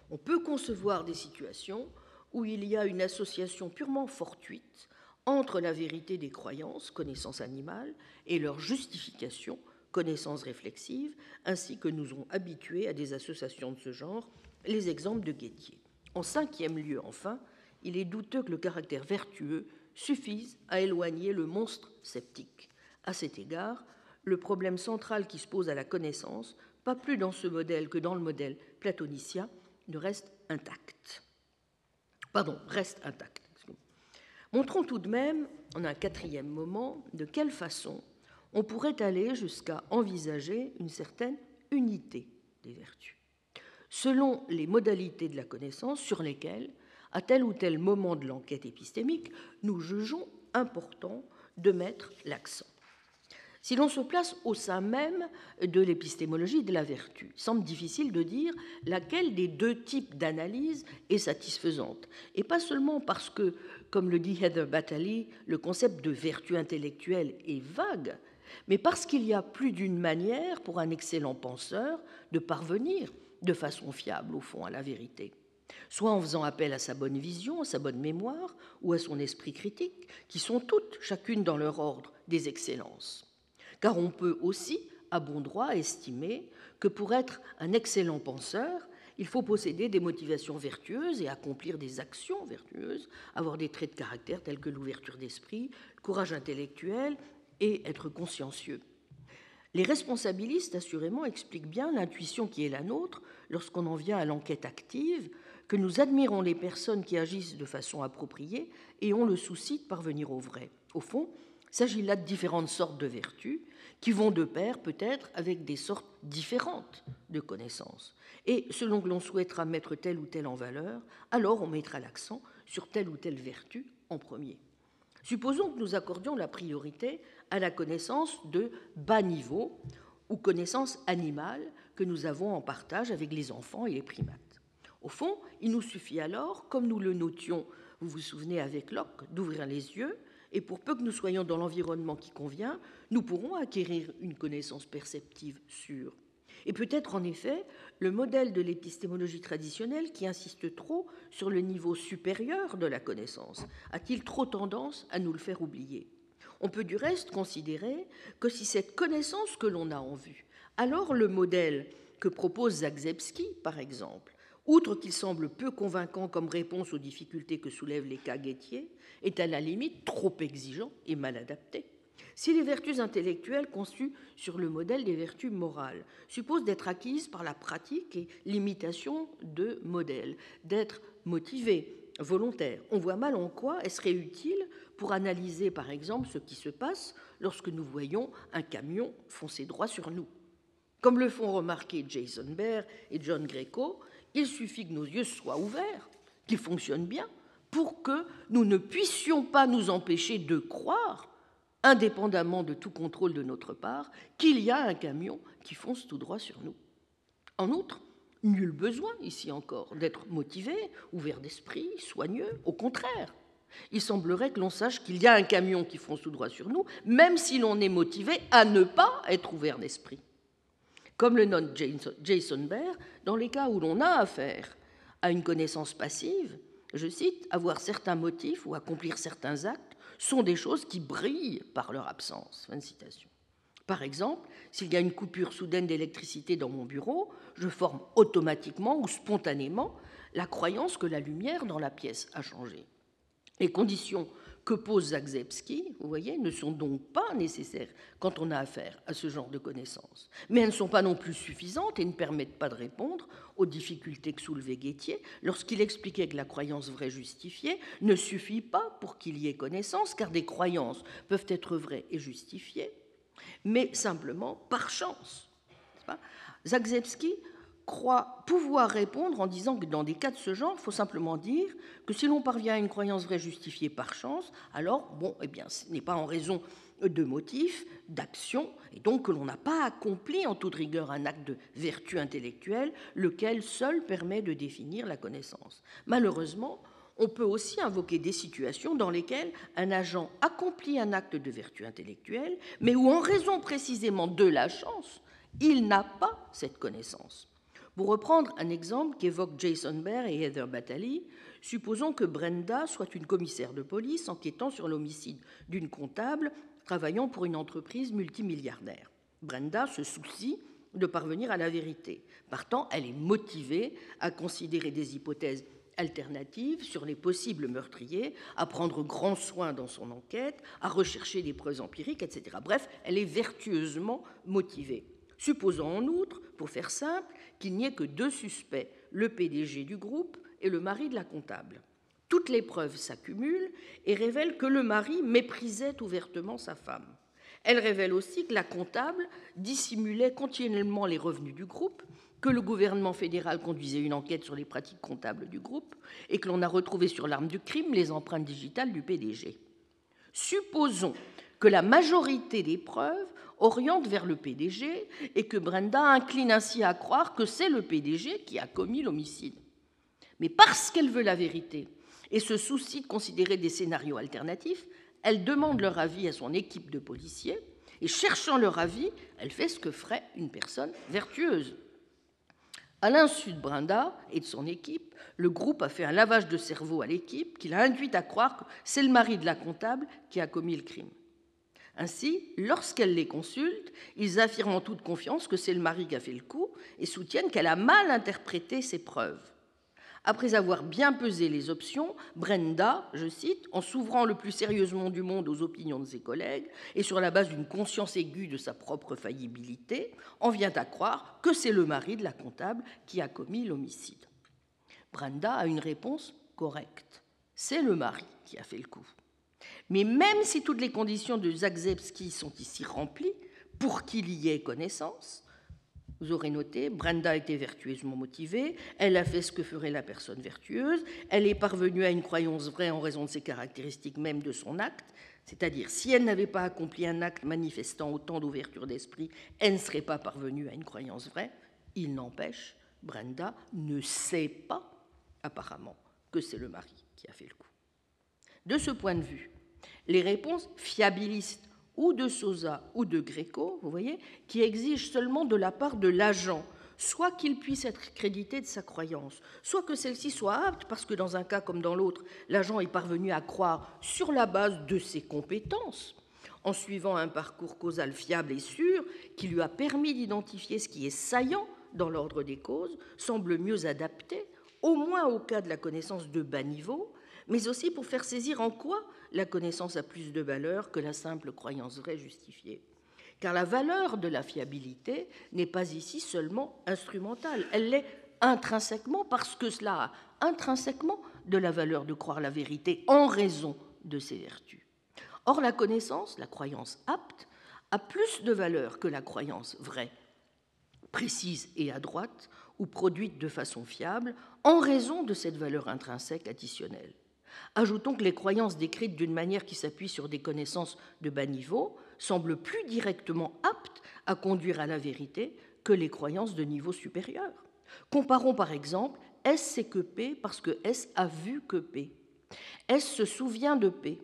On peut concevoir des situations où il y a une association purement fortuite entre la vérité des croyances, connaissances animales, et leur justification, connaissances réflexives, ainsi que nous ont habitués à des associations de ce genre, les exemples de Guettier. En cinquième lieu, enfin, il est douteux que le caractère vertueux suffise à éloigner le monstre sceptique. À cet égard, le problème central qui se pose à la connaissance, pas plus dans ce modèle que dans le modèle platonicien, ne reste intact. Pardon, reste intact. Montrons tout de même, en un quatrième moment, de quelle façon on pourrait aller jusqu'à envisager une certaine unité des vertus, selon les modalités de la connaissance sur lesquelles, à tel ou tel moment de l'enquête épistémique, nous jugeons important de mettre l'accent. Si l'on se place au sein même de l'épistémologie de la vertu, il semble difficile de dire laquelle des deux types d'analyse est satisfaisante. Et pas seulement parce que, comme le dit Heather Battley, le concept de vertu intellectuelle est vague, mais parce qu'il y a plus d'une manière pour un excellent penseur de parvenir de façon fiable, au fond, à la vérité. Soit en faisant appel à sa bonne vision, à sa bonne mémoire, ou à son esprit critique, qui sont toutes, chacune dans leur ordre, des excellences. Car on peut aussi, à bon droit, estimer que pour être un excellent penseur, il faut posséder des motivations vertueuses et accomplir des actions vertueuses, avoir des traits de caractère tels que l'ouverture d'esprit, le courage intellectuel et être consciencieux. Les responsabilistes, assurément, expliquent bien l'intuition qui est la nôtre lorsqu'on en vient à l'enquête active, que nous admirons les personnes qui agissent de façon appropriée et ont le souci de parvenir au vrai. Au fond, s'agit là de différentes sortes de vertus qui vont de pair peut-être avec des sortes différentes de connaissances. Et selon que l'on souhaitera mettre telle ou telle en valeur, alors on mettra l'accent sur telle ou telle vertu en premier. Supposons que nous accordions la priorité à la connaissance de bas niveau ou connaissance animale que nous avons en partage avec les enfants et les primates. Au fond, il nous suffit alors, comme nous le notions, vous vous souvenez avec Locke, d'ouvrir les yeux, et pour peu que nous soyons dans l'environnement qui convient, nous pourrons acquérir une connaissance perceptive sûre. Et peut-être en effet le modèle de l'épistémologie traditionnelle qui insiste trop sur le niveau supérieur de la connaissance a-t-il trop tendance à nous le faire oublier? On peut du reste considérer que si cette connaissance que l'on a en vue, alors le modèle que propose Zagzebski, par exemple, outre qu'il semble peu convaincant comme réponse aux difficultés que soulèvent les cas guettiers, est à la limite trop exigeant et mal adapté. Si les vertus intellectuelles conçues sur le modèle des vertus morales supposent d'être acquises par la pratique et l'imitation de modèles, d'être motivées, volontaires, on voit mal en quoi elles seraient utiles pour analyser par exemple ce qui se passe lorsque nous voyons un camion foncer droit sur nous. Comme le font remarquer Jason Baer et John Greco, il suffit que nos yeux soient ouverts, qu'ils fonctionnent bien, pour que nous ne puissions pas nous empêcher de croire, indépendamment de tout contrôle de notre part, qu'il y a un camion qui fonce tout droit sur nous. En outre, nul besoin, ici encore, d'être motivé, ouvert d'esprit, soigneux, au contraire. Il semblerait que l'on sache qu'il y a un camion qui fonce tout droit sur nous, même si l'on est motivé à ne pas être ouvert d'esprit. Comme le note Jason Baer, dans les cas où l'on a affaire à une connaissance passive, je cite, avoir certains motifs ou accomplir certains actes sont des choses qui brillent par leur absence. Fin de citation. Par exemple, s'il y a une coupure soudaine d'électricité dans mon bureau, je forme automatiquement ou spontanément la croyance que la lumière dans la pièce a changé. Les conditions que pose Zagzebski, vous voyez, ne sont donc pas nécessaires quand on a affaire à ce genre de connaissances. Mais elles ne sont pas non plus suffisantes et ne permettent pas de répondre aux difficultés que soulevait Guettier lorsqu'il expliquait que la croyance vraie justifiée ne suffit pas pour qu'il y ait connaissance, car des croyances peuvent être vraies et justifiées, mais simplement par chance. Zagzebski croit pouvoir répondre en disant que dans des cas de ce genre, il faut simplement dire que si l'on parvient à une croyance vraie justifiée par chance, alors, bon, eh bien, ce n'est pas en raison de motifs, d'actions, et donc que l'on n'a pas accompli en toute rigueur un acte de vertu intellectuelle, lequel seul permet de définir la connaissance. Malheureusement, on peut aussi invoquer des situations dans lesquelles un agent accomplit un acte de vertu intellectuelle, mais où, en raison précisément de la chance, il n'a pas cette connaissance. Pour reprendre un exemple qu'évoquent Jason Baer et Heather Batali, supposons que Brenda soit une commissaire de police enquêtant sur l'homicide d'une comptable travaillant pour une entreprise multimilliardaire. Brenda se soucie de parvenir à la vérité. Partant, elle est motivée à considérer des hypothèses alternatives sur les possibles meurtriers, à prendre grand soin dans son enquête, à rechercher des preuves empiriques, etc. Bref, elle est vertueusement motivée. Supposons en outre, pour faire simple, qu'il n'y ait que deux suspects, le PDG du groupe et le mari de la comptable. Toutes les preuves s'accumulent et révèlent que le mari méprisait ouvertement sa femme. Elles révèlent aussi que la comptable dissimulait continuellement les revenus du groupe, que le gouvernement fédéral conduisait une enquête sur les pratiques comptables du groupe et que l'on a retrouvé sur l'arme du crime les empreintes digitales du PDG. Supposons que la majorité des preuves oriente vers le PDG et que Brenda incline ainsi à croire que c'est le PDG qui a commis l'homicide. Mais parce qu'elle veut la vérité et se soucie de considérer des scénarios alternatifs, elle demande leur avis à son équipe de policiers et cherchant leur avis, elle fait ce que ferait une personne vertueuse. À l'insu de Brenda et de son équipe, le groupe a fait un lavage de cerveau à l'équipe qui l'a induite à croire que c'est le mari de la comptable qui a commis le crime. Ainsi, lorsqu'elle les consulte, ils affirment en toute confiance que c'est le mari qui a fait le coup et soutiennent qu'elle a mal interprété ses preuves. Après avoir bien pesé les options, Brenda, je cite, en s'ouvrant le plus sérieusement du monde aux opinions de ses collègues et sur la base d'une conscience aiguë de sa propre faillibilité, en vient à croire que c'est le mari de la comptable qui a commis l'homicide. Brenda a une réponse correcte. C'est le mari qui a fait le coup. Mais même si toutes les conditions de Zagzebski sont ici remplies, pour qu'il y ait connaissance, vous aurez noté, Brenda était vertueusement motivée, elle a fait ce que ferait la personne vertueuse, elle est parvenue à une croyance vraie en raison de ses caractéristiques même de son acte, c'est-à-dire si elle n'avait pas accompli un acte manifestant autant d'ouverture d'esprit, elle ne serait pas parvenue à une croyance vraie. Il n'empêche, Brenda ne sait pas apparemment que c'est le mari qui a fait le coup. De ce point de vue, les réponses fiabilistes ou de Sosa ou de Gréco, vous voyez, qui exigent seulement de la part de l'agent soit qu'il puisse être crédité de sa croyance, soit que celle-ci soit apte, parce que dans un cas comme dans l'autre, l'agent est parvenu à croire sur la base de ses compétences, en suivant un parcours causal fiable et sûr, qui lui a permis d'identifier ce qui est saillant dans l'ordre des causes, semble mieux adapté au moins au cas de la connaissance de bas niveau, mais aussi pour faire saisir en quoi la connaissance a plus de valeur que la simple croyance vraie justifiée. Car la valeur de la fiabilité n'est pas ici seulement instrumentale, elle l'est intrinsèquement parce que cela a intrinsèquement de la valeur de croire la vérité en raison de ses vertus. Or, la connaissance, la croyance apte, a plus de valeur que la croyance vraie, précise et adroite, ou produite de façon fiable, en raison de cette valeur intrinsèque additionnelle. Ajoutons que les croyances décrites d'une manière qui s'appuie sur des connaissances de bas niveau semblent plus directement aptes à conduire à la vérité que les croyances de niveau supérieur. Comparons par exemple S c'est que P parce que S a vu que P. S se souvient de P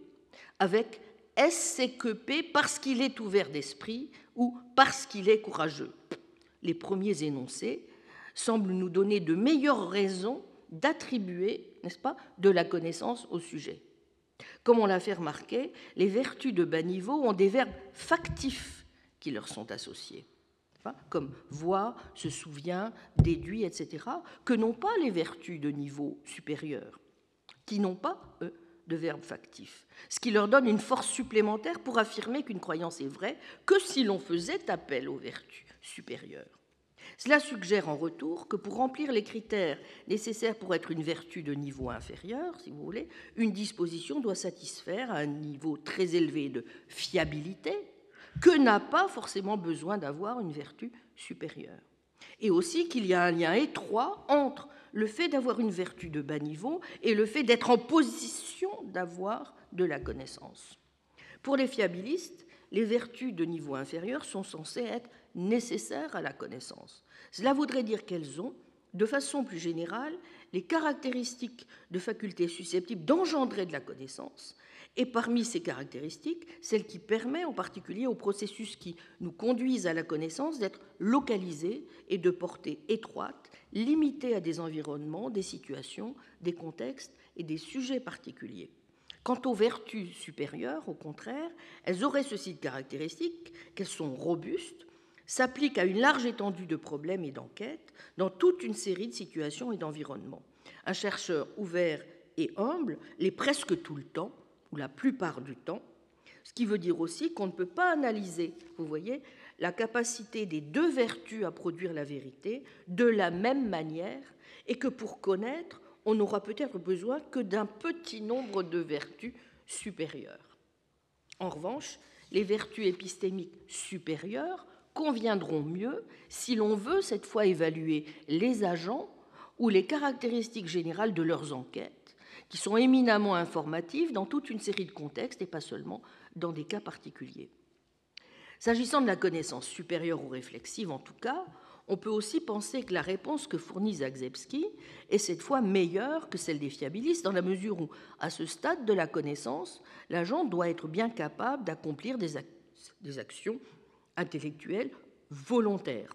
avec S c'est que P parce qu'il est ouvert d'esprit ou parce qu'il est courageux. Les premiers énoncés semblent nous donner de meilleures raisons d'attribuer, n'est-ce pas, de la connaissance au sujet. Comme on l'a fait remarquer, les vertus de bas niveau ont des verbes factifs qui leur sont associés, comme voir, se souvient, déduit, etc., que n'ont pas les vertus de niveau supérieur, qui n'ont pas, eux, de verbes factifs, ce qui leur donne une force supplémentaire pour affirmer qu'une croyance est vraie que si l'on faisait appel aux vertus supérieures. Cela suggère en retour que pour remplir les critères nécessaires pour être une vertu de niveau inférieur, si vous voulez, une disposition doit satisfaire à un niveau très élevé de fiabilité que n'a pas forcément besoin d'avoir une vertu supérieure. Et aussi qu'il y a un lien étroit entre le fait d'avoir une vertu de bas niveau et le fait d'être en position d'avoir de la connaissance. Pour les fiabilistes, les vertus de niveau inférieur sont censées être nécessaires à la connaissance. Cela voudrait dire qu'elles ont, de façon plus générale, les caractéristiques de facultés susceptibles d'engendrer de la connaissance, et parmi ces caractéristiques, celle qui permet en particulier aux processus qui nous conduisent à la connaissance d'être localisés et de portée étroite, limités à des environnements, des situations, des contextes et des sujets particuliers. Quant aux vertus supérieures, au contraire, elles auraient ceci de caractéristique qu'elles sont robustes, s'appliquent à une large étendue de problèmes et d'enquêtes dans toute une série de situations et d'environnements. Un chercheur ouvert et humble l'est presque tout le temps, ou la plupart du temps, ce qui veut dire aussi qu'on ne peut pas analyser, vous voyez, la capacité des deux vertus à produire la vérité de la même manière, et que pour connaître, on n'aura peut-être besoin que d'un petit nombre de vertus supérieures. En revanche, les vertus épistémiques supérieures conviendront mieux si l'on veut cette fois évaluer les agents ou les caractéristiques générales de leurs enquêtes, qui sont éminemment informatives dans toute une série de contextes et pas seulement dans des cas particuliers. S'agissant de la connaissance supérieure ou réflexive, en tout cas, on peut aussi penser que la réponse que fournit Zagzebski est cette fois meilleure que celle des fiabilistes, dans la mesure où, à ce stade de la connaissance, l'agent doit être bien capable d'accomplir des, actions intellectuelles volontaires.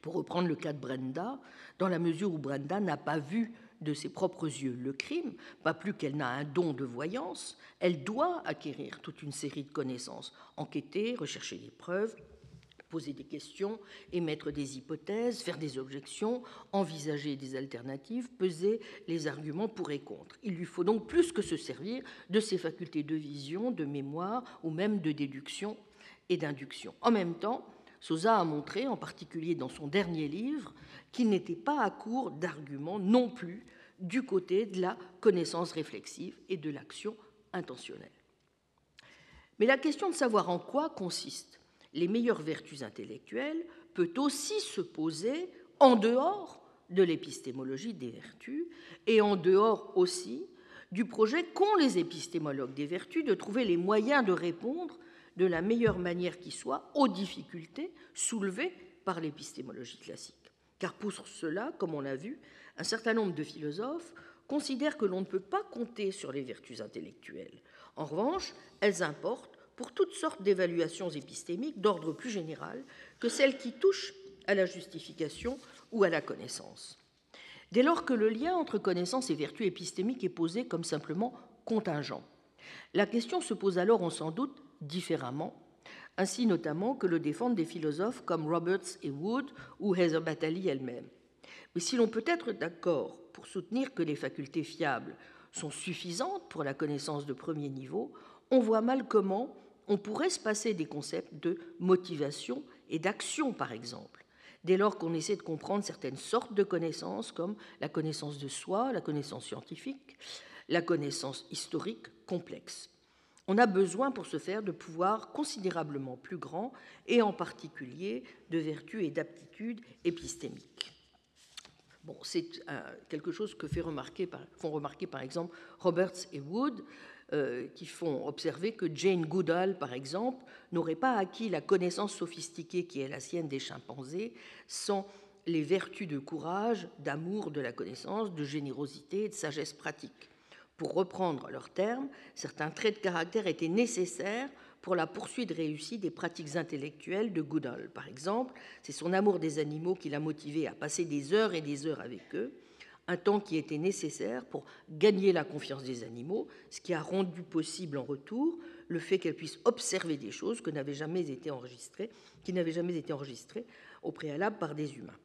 Pour reprendre le cas de Brenda, dans la mesure où Brenda n'a pas vu de ses propres yeux le crime, pas plus qu'elle n'a un don de voyance, elle doit acquérir toute une série de connaissances, enquêter, rechercher des preuves, poser des questions, émettre des hypothèses, faire des objections, envisager des alternatives, peser les arguments pour et contre. Il lui faut donc plus que se servir de ses facultés de vision, de mémoire ou même de déduction et d'induction. En même temps, Sosa a montré, en particulier dans son dernier livre, qu'il n'était pas à court d'arguments non plus du côté de la connaissance réflexive et de l'action intentionnelle. Mais la question de savoir en quoi consiste les meilleures vertus intellectuelles peut aussi se poser en dehors de l'épistémologie des vertus et en dehors aussi du projet qu'ont les épistémologues des vertus de trouver les moyens de répondre de la meilleure manière qui soit aux difficultés soulevées par l'épistémologie classique. Car pour cela, comme on l'a vu, un certain nombre de philosophes considèrent que l'on ne peut pas compter sur les vertus intellectuelles. En revanche, elles importent pour toutes sortes d'évaluations épistémiques d'ordre plus général que celles qui touchent à la justification ou à la connaissance. Dès lors que le lien entre connaissance et vertu épistémique est posé comme simplement contingent, la question se pose alors, on s'en doute, différemment, ainsi notamment que le défendent des philosophes comme Roberts et Wood ou Heather Batally elle-même. Mais si l'on peut être d'accord pour soutenir que les facultés fiables sont suffisantes pour la connaissance de premier niveau, on voit mal comment on pourrait se passer des concepts de motivation et d'action, par exemple, dès lors qu'on essaie de comprendre certaines sortes de connaissances, comme la connaissance de soi, la connaissance scientifique, la connaissance historique complexe. On a besoin pour ce faire de pouvoirs considérablement plus grands, et en particulier de vertus et d'aptitudes épistémiques. C'est euh, quelque chose que font remarquer par exemple Roberts et Wood, euh, qui font observer que Jane Goodall, par exemple, n'aurait pas acquis la connaissance sophistiquée qui est la sienne des chimpanzés sans les vertus de courage, d'amour de la connaissance, de générosité et de sagesse pratique. Pour reprendre leurs termes, certains traits de caractère étaient nécessaires pour la poursuite réussie des pratiques intellectuelles de Goodall. Par exemple, c'est son amour des animaux qui l'a motivé à passer des heures et des heures avec eux, un temps qui était nécessaire pour gagner la confiance des animaux, ce qui a rendu possible en retour le fait qu'elle puisse observer des choses que n'avaient jamais été enregistrées, qui n'avaient jamais été enregistrées au préalable par des humains.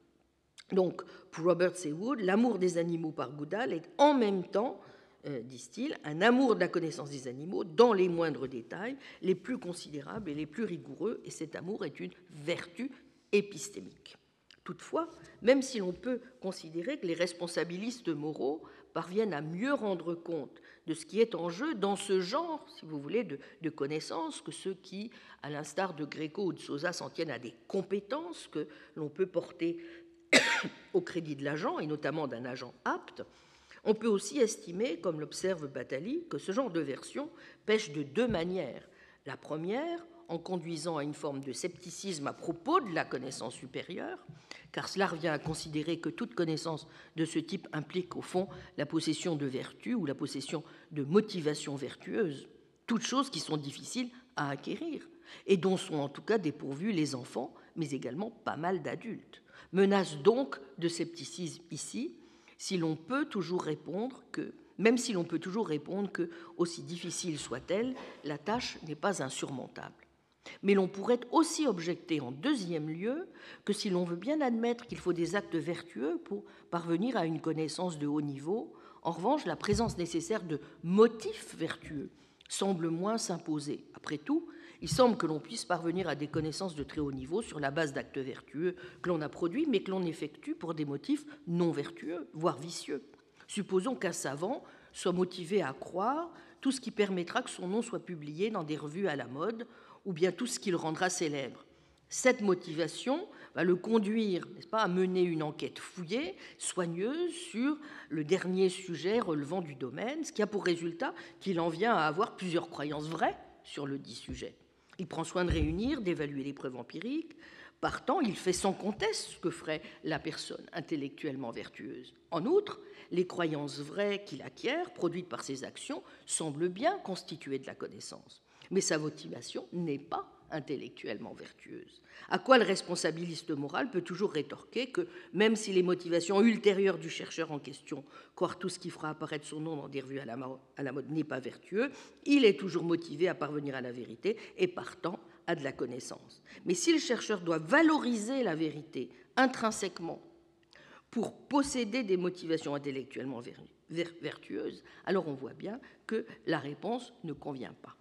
Donc, pour Robert Wood, l'amour des animaux par Goodall est en même temps, euh, disent-ils, un amour de la connaissance des animaux dans les moindres détails, les plus considérables et les plus rigoureux, et cet amour est une vertu épistémique. Toutefois, même si l'on peut considérer que les responsabilistes moraux parviennent à mieux rendre compte de ce qui est en jeu dans ce genre, si vous voulez, de, connaissances que ceux qui, à l'instar de Gréco ou de Sosa, s'en tiennent à des compétences que l'on peut porter au crédit de l'agent, et notamment d'un agent apte, on peut aussi estimer, comme l'observe Batali, que ce genre de version pêche de deux manières. La première, en conduisant à une forme de scepticisme à propos de la connaissance supérieure, car cela revient à considérer que toute connaissance de ce type implique au fond la possession de vertus ou la possession de motivations vertueuses, toutes choses qui sont difficiles à acquérir et dont sont en tout cas dépourvus les enfants, mais également pas mal d'adultes. Menace donc de scepticisme ici, si l'on peut toujours répondre que, même si l'on peut toujours répondre que, aussi difficile soit-elle, la tâche n'est pas insurmontable. Mais l'on pourrait aussi objecter en deuxième lieu que si l'on veut bien admettre qu'il faut des actes vertueux pour parvenir à une connaissance de haut niveau, en revanche, la présence nécessaire de motifs vertueux semble moins s'imposer. Après tout, il semble que l'on puisse parvenir à des connaissances de très haut niveau sur la base d'actes vertueux que l'on a produits, mais que l'on effectue pour des motifs non vertueux, voire vicieux. Supposons qu'un savant soit motivé à croire tout ce qui permettra que son nom soit publié dans des revues à la mode ou bien tout ce qui le rendra célèbre. Cette motivation va le conduire, n'est-ce pas, à mener une enquête fouillée, soigneuse sur le dernier sujet relevant du domaine, ce qui a pour résultat qu'il en vient à avoir plusieurs croyances vraies sur le dit sujet. Il prend soin de réunir, d'évaluer les preuves empiriques. Partant, il fait sans conteste ce que ferait la personne intellectuellement vertueuse. En outre, les croyances vraies qu'il acquiert, produites par ses actions, semblent bien constituer de la connaissance mais sa motivation n'est pas intellectuellement vertueuse. À quoi le responsabiliste moral peut toujours rétorquer que même si les motivations ultérieures du chercheur en question, croire tout ce qui fera apparaître son nom dans des revues à la, mode n'est pas vertueux, il est toujours motivé à parvenir à la vérité et partant à de la connaissance. Mais si le chercheur doit valoriser la vérité intrinsèquement pour posséder des motivations intellectuellement vertueuses, alors on voit bien que la réponse ne convient pas.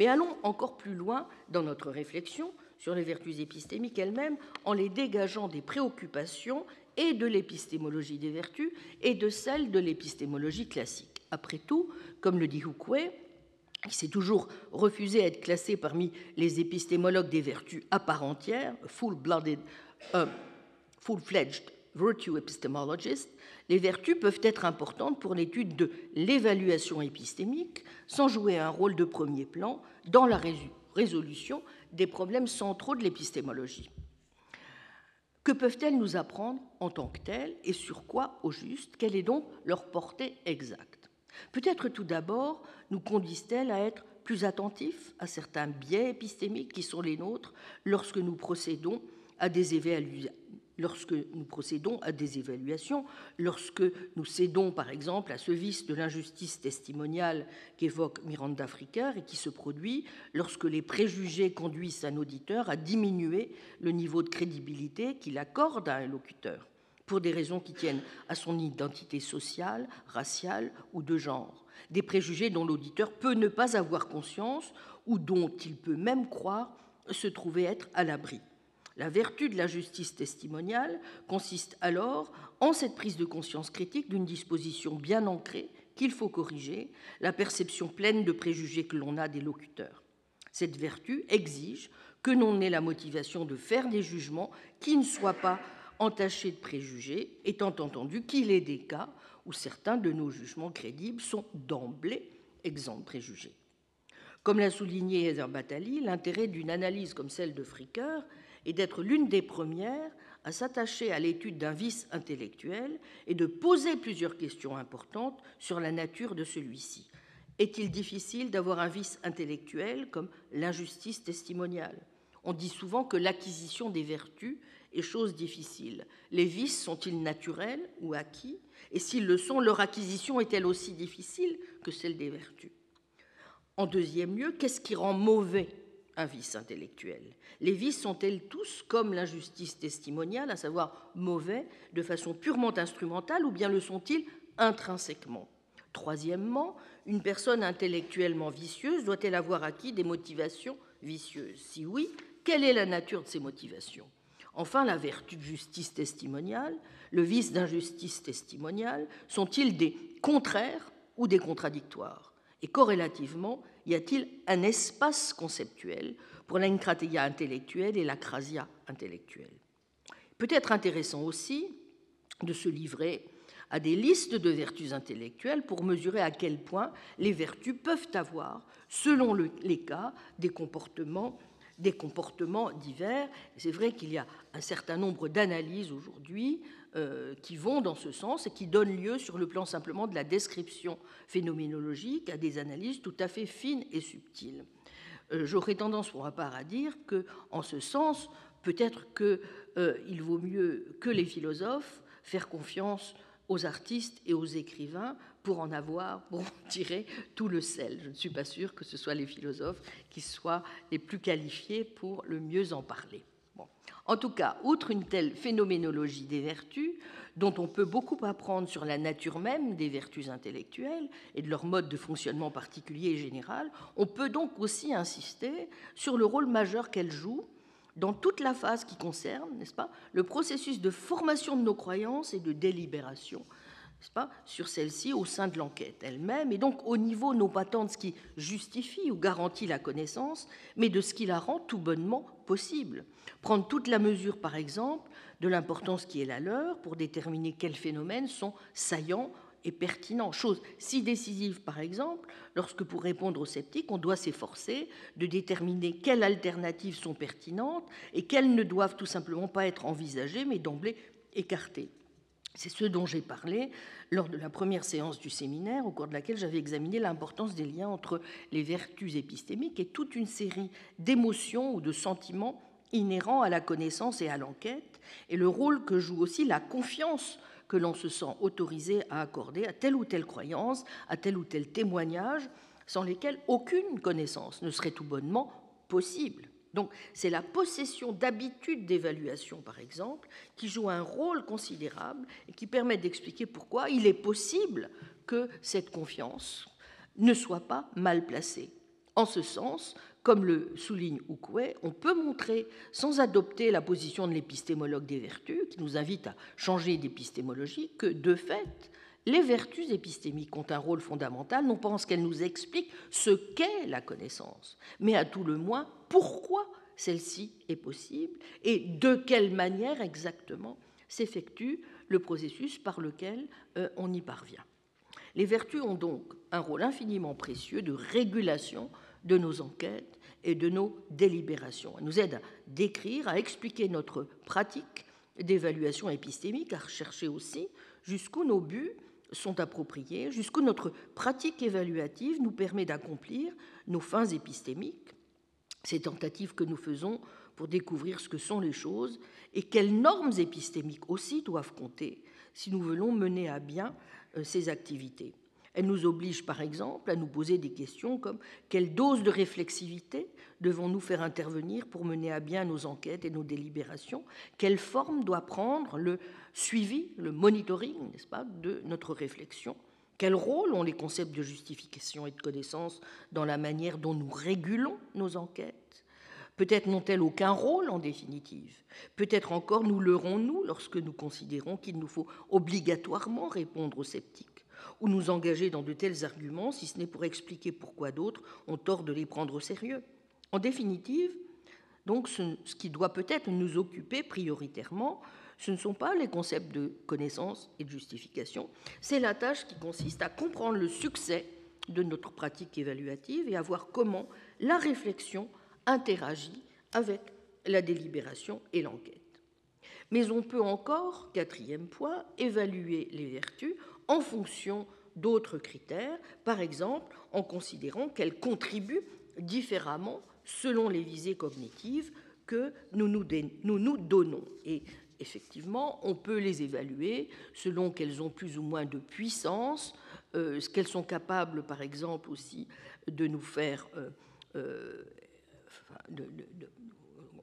Mais allons encore plus loin dans notre réflexion sur les vertus épistémiques elles-mêmes en les dégageant des préoccupations et de l'épistémologie des vertus et de celles de l'épistémologie classique. Après tout, comme le dit Houquet, qui s'est toujours refusé à être classé parmi les épistémologues des vertus à part entière, full-blooded, euh, full-fledged virtue epistemologist, les vertus peuvent être importantes pour l'étude de l'évaluation épistémique sans jouer un rôle de premier plan dans la résolution des problèmes centraux de l'épistémologie. Que peuvent-elles nous apprendre en tant que telles et sur quoi au juste Quelle est donc leur portée exacte? Peut-être tout d'abord nous conduisent-elles à être plus attentifs à certains biais épistémiques qui sont les nôtres lorsque nous procédons à des, lorsque nous procédons à des évaluations, lorsque nous cédons par exemple à ce vice de l'injustice testimoniale qu'évoque Miranda Fricker et qui se produit lorsque les préjugés conduisent un auditeur à diminuer le niveau de crédibilité qu'il accorde à un locuteur. pour des raisons qui tiennent à son identité sociale, raciale ou de genre, des préjugés dont l'auditeur peut ne pas avoir conscience ou dont il peut même croire se trouver être à l'abri. La vertu de la justice testimoniale consiste alors en cette prise de conscience critique d'une disposition bien ancrée qu'il faut corriger, la perception pleine de préjugés que l'on a des locuteurs. Cette vertu exige que l'on ait la motivation de faire des jugements qui ne soient pas entachés de préjugés, étant entendu qu'il est des cas où certains de nos jugements crédibles sont d'emblée exempts de préjugés. Comme l'a souligné Heather Batali, l'intérêt d'une analyse comme celle de Fricker et d'être l'une des premières à s'attacher à l'étude d'un vice intellectuel et de poser plusieurs questions importantes sur la nature de celui-ci. Est-il difficile d'avoir un vice intellectuel comme l'injustice testimoniale? On dit souvent que l'acquisition des vertus est chose difficile. Les vices sont-ils naturels ou acquis? Et s'ils le sont, leur acquisition est-elle aussi difficile que celle des vertus? En deuxième lieu, qu'est-ce qui rend mauvais un vice intellectuel. Les vices sont-elles tous comme l'injustice testimoniale, à savoir mauvais de façon purement instrumentale, ou bien le sont-ils intrinsèquement? Troisièmement, une personne intellectuellement vicieuse doit-elle avoir acquis des motivations vicieuses? Si oui, quelle est la nature de ces motivations? Enfin, la vertu de justice testimoniale, le vice d'injustice testimoniale, sont-ils des contraires ou des contradictoires? Et corrélativement, y a-t-il un espace conceptuel pour l'enkrateia intellectuelle et l'acrasia intellectuelle? Peut-être intéressant aussi de se livrer à des listes de vertus intellectuelles pour mesurer à quel point les vertus peuvent avoir, selon les cas, des comportements, des comportements divers. C'est vrai qu'il y a un certain nombre d'analyses aujourd'hui qui vont dans ce sens et qui donnent lieu, sur le plan simplement de la description phénoménologique, à des analyses tout à fait fines et subtiles. Euh, j'aurais tendance pour ma part à dire que, en ce sens, peut-être qu'il euh, vaut mieux que les philosophes faire confiance aux artistes et aux écrivains pour en avoir, pour en tirer tout le sel. Je ne suis pas sûre que ce soit les philosophes qui soient les plus qualifiés pour le mieux en parler. En tout cas, outre une telle phénoménologie des vertus, dont on peut beaucoup apprendre sur la nature même des vertus intellectuelles et de leur mode de fonctionnement particulier et général, on peut donc aussi insister sur le rôle majeur qu'elles jouent dans toute la phase qui concerne, n'est-ce pas, le processus de formation de nos croyances et de délibération sur celle-ci au sein de l'enquête elle-même, et donc au niveau non pas tant de ce qui justifie ou garantit la connaissance, mais de ce qui la rend tout bonnement possible. Prendre toute la mesure, par exemple, de l'importance qui est la leur pour déterminer quels phénomènes sont saillants et pertinents. Chose si décisive, par exemple, lorsque pour répondre aux sceptiques, on doit s'efforcer de déterminer quelles alternatives sont pertinentes et quelles ne doivent tout simplement pas être envisagées, mais d'emblée écartées. C'est ce dont j'ai parlé lors de la première séance du séminaire, au cours de laquelle j'avais examiné l'importance des liens entre les vertus épistémiques et toute une série d'émotions ou de sentiments inhérents à la connaissance et à l'enquête, et le rôle que joue aussi la confiance que l'on se sent autorisé à accorder à telle ou telle croyance, à tel ou tel témoignage, sans lesquels aucune connaissance ne serait tout bonnement possible. Donc c'est la possession d'habitudes d'évaluation, par exemple, qui joue un rôle considérable et qui permet d'expliquer pourquoi il est possible que cette confiance ne soit pas mal placée. En ce sens, comme le souligne Oukoué, on peut montrer, sans adopter la position de l'épistémologue des vertus, qui nous invite à changer d'épistémologie, que de fait, les vertus épistémiques ont un rôle fondamental, non pas qu'elles nous expliquent ce qu'est la connaissance, mais à tout le moins pourquoi celle-ci est possible et de quelle manière exactement s'effectue le processus par lequel euh, on y parvient. Les vertus ont donc un rôle infiniment précieux de régulation de nos enquêtes et de nos délibérations. Elles nous aident à décrire, à expliquer notre pratique d'évaluation épistémique, à rechercher aussi jusqu'où nos buts sont appropriés, jusqu'où notre pratique évaluative nous permet d'accomplir nos fins épistémiques, ces tentatives que nous faisons pour découvrir ce que sont les choses et quelles normes épistémiques aussi doivent compter si nous voulons mener à bien euh, ces activités. Elle nous oblige par exemple à nous poser des questions comme quelle dose de réflexivité devons-nous faire intervenir pour mener à bien nos enquêtes et nos délibérations? Quelle forme doit prendre le suivi, le monitoring, n'est-ce pas, de notre réflexion? Quel rôle ont les concepts de justification et de connaissance dans la manière dont nous régulons nos enquêtes? Peut-être n'ont-elles aucun rôle en définitive? Peut-être encore nous leurrons-nous lorsque nous considérons qu'il nous faut obligatoirement répondre aux sceptiques? Ou nous engager dans de tels arguments, si ce n'est pour expliquer pourquoi d'autres ont tort de les prendre au sérieux. En définitive, donc, ce, qui doit peut-être nous occuper prioritairement, ce ne sont pas les concepts de connaissance et de justification, c'est la tâche qui consiste à comprendre le succès de notre pratique évaluative et à voir comment la réflexion interagit avec la délibération et l'enquête. Mais on peut encore, quatrième point, évaluer les vertus en fonction d'autres critères, par exemple en considérant qu'elles contribuent différemment selon les visées cognitives que nous nous, donnons. Et effectivement, on peut les évaluer selon qu'elles ont plus ou moins de puissance, euh, ce qu'elles sont capables, par exemple, aussi de nous faire euh, euh,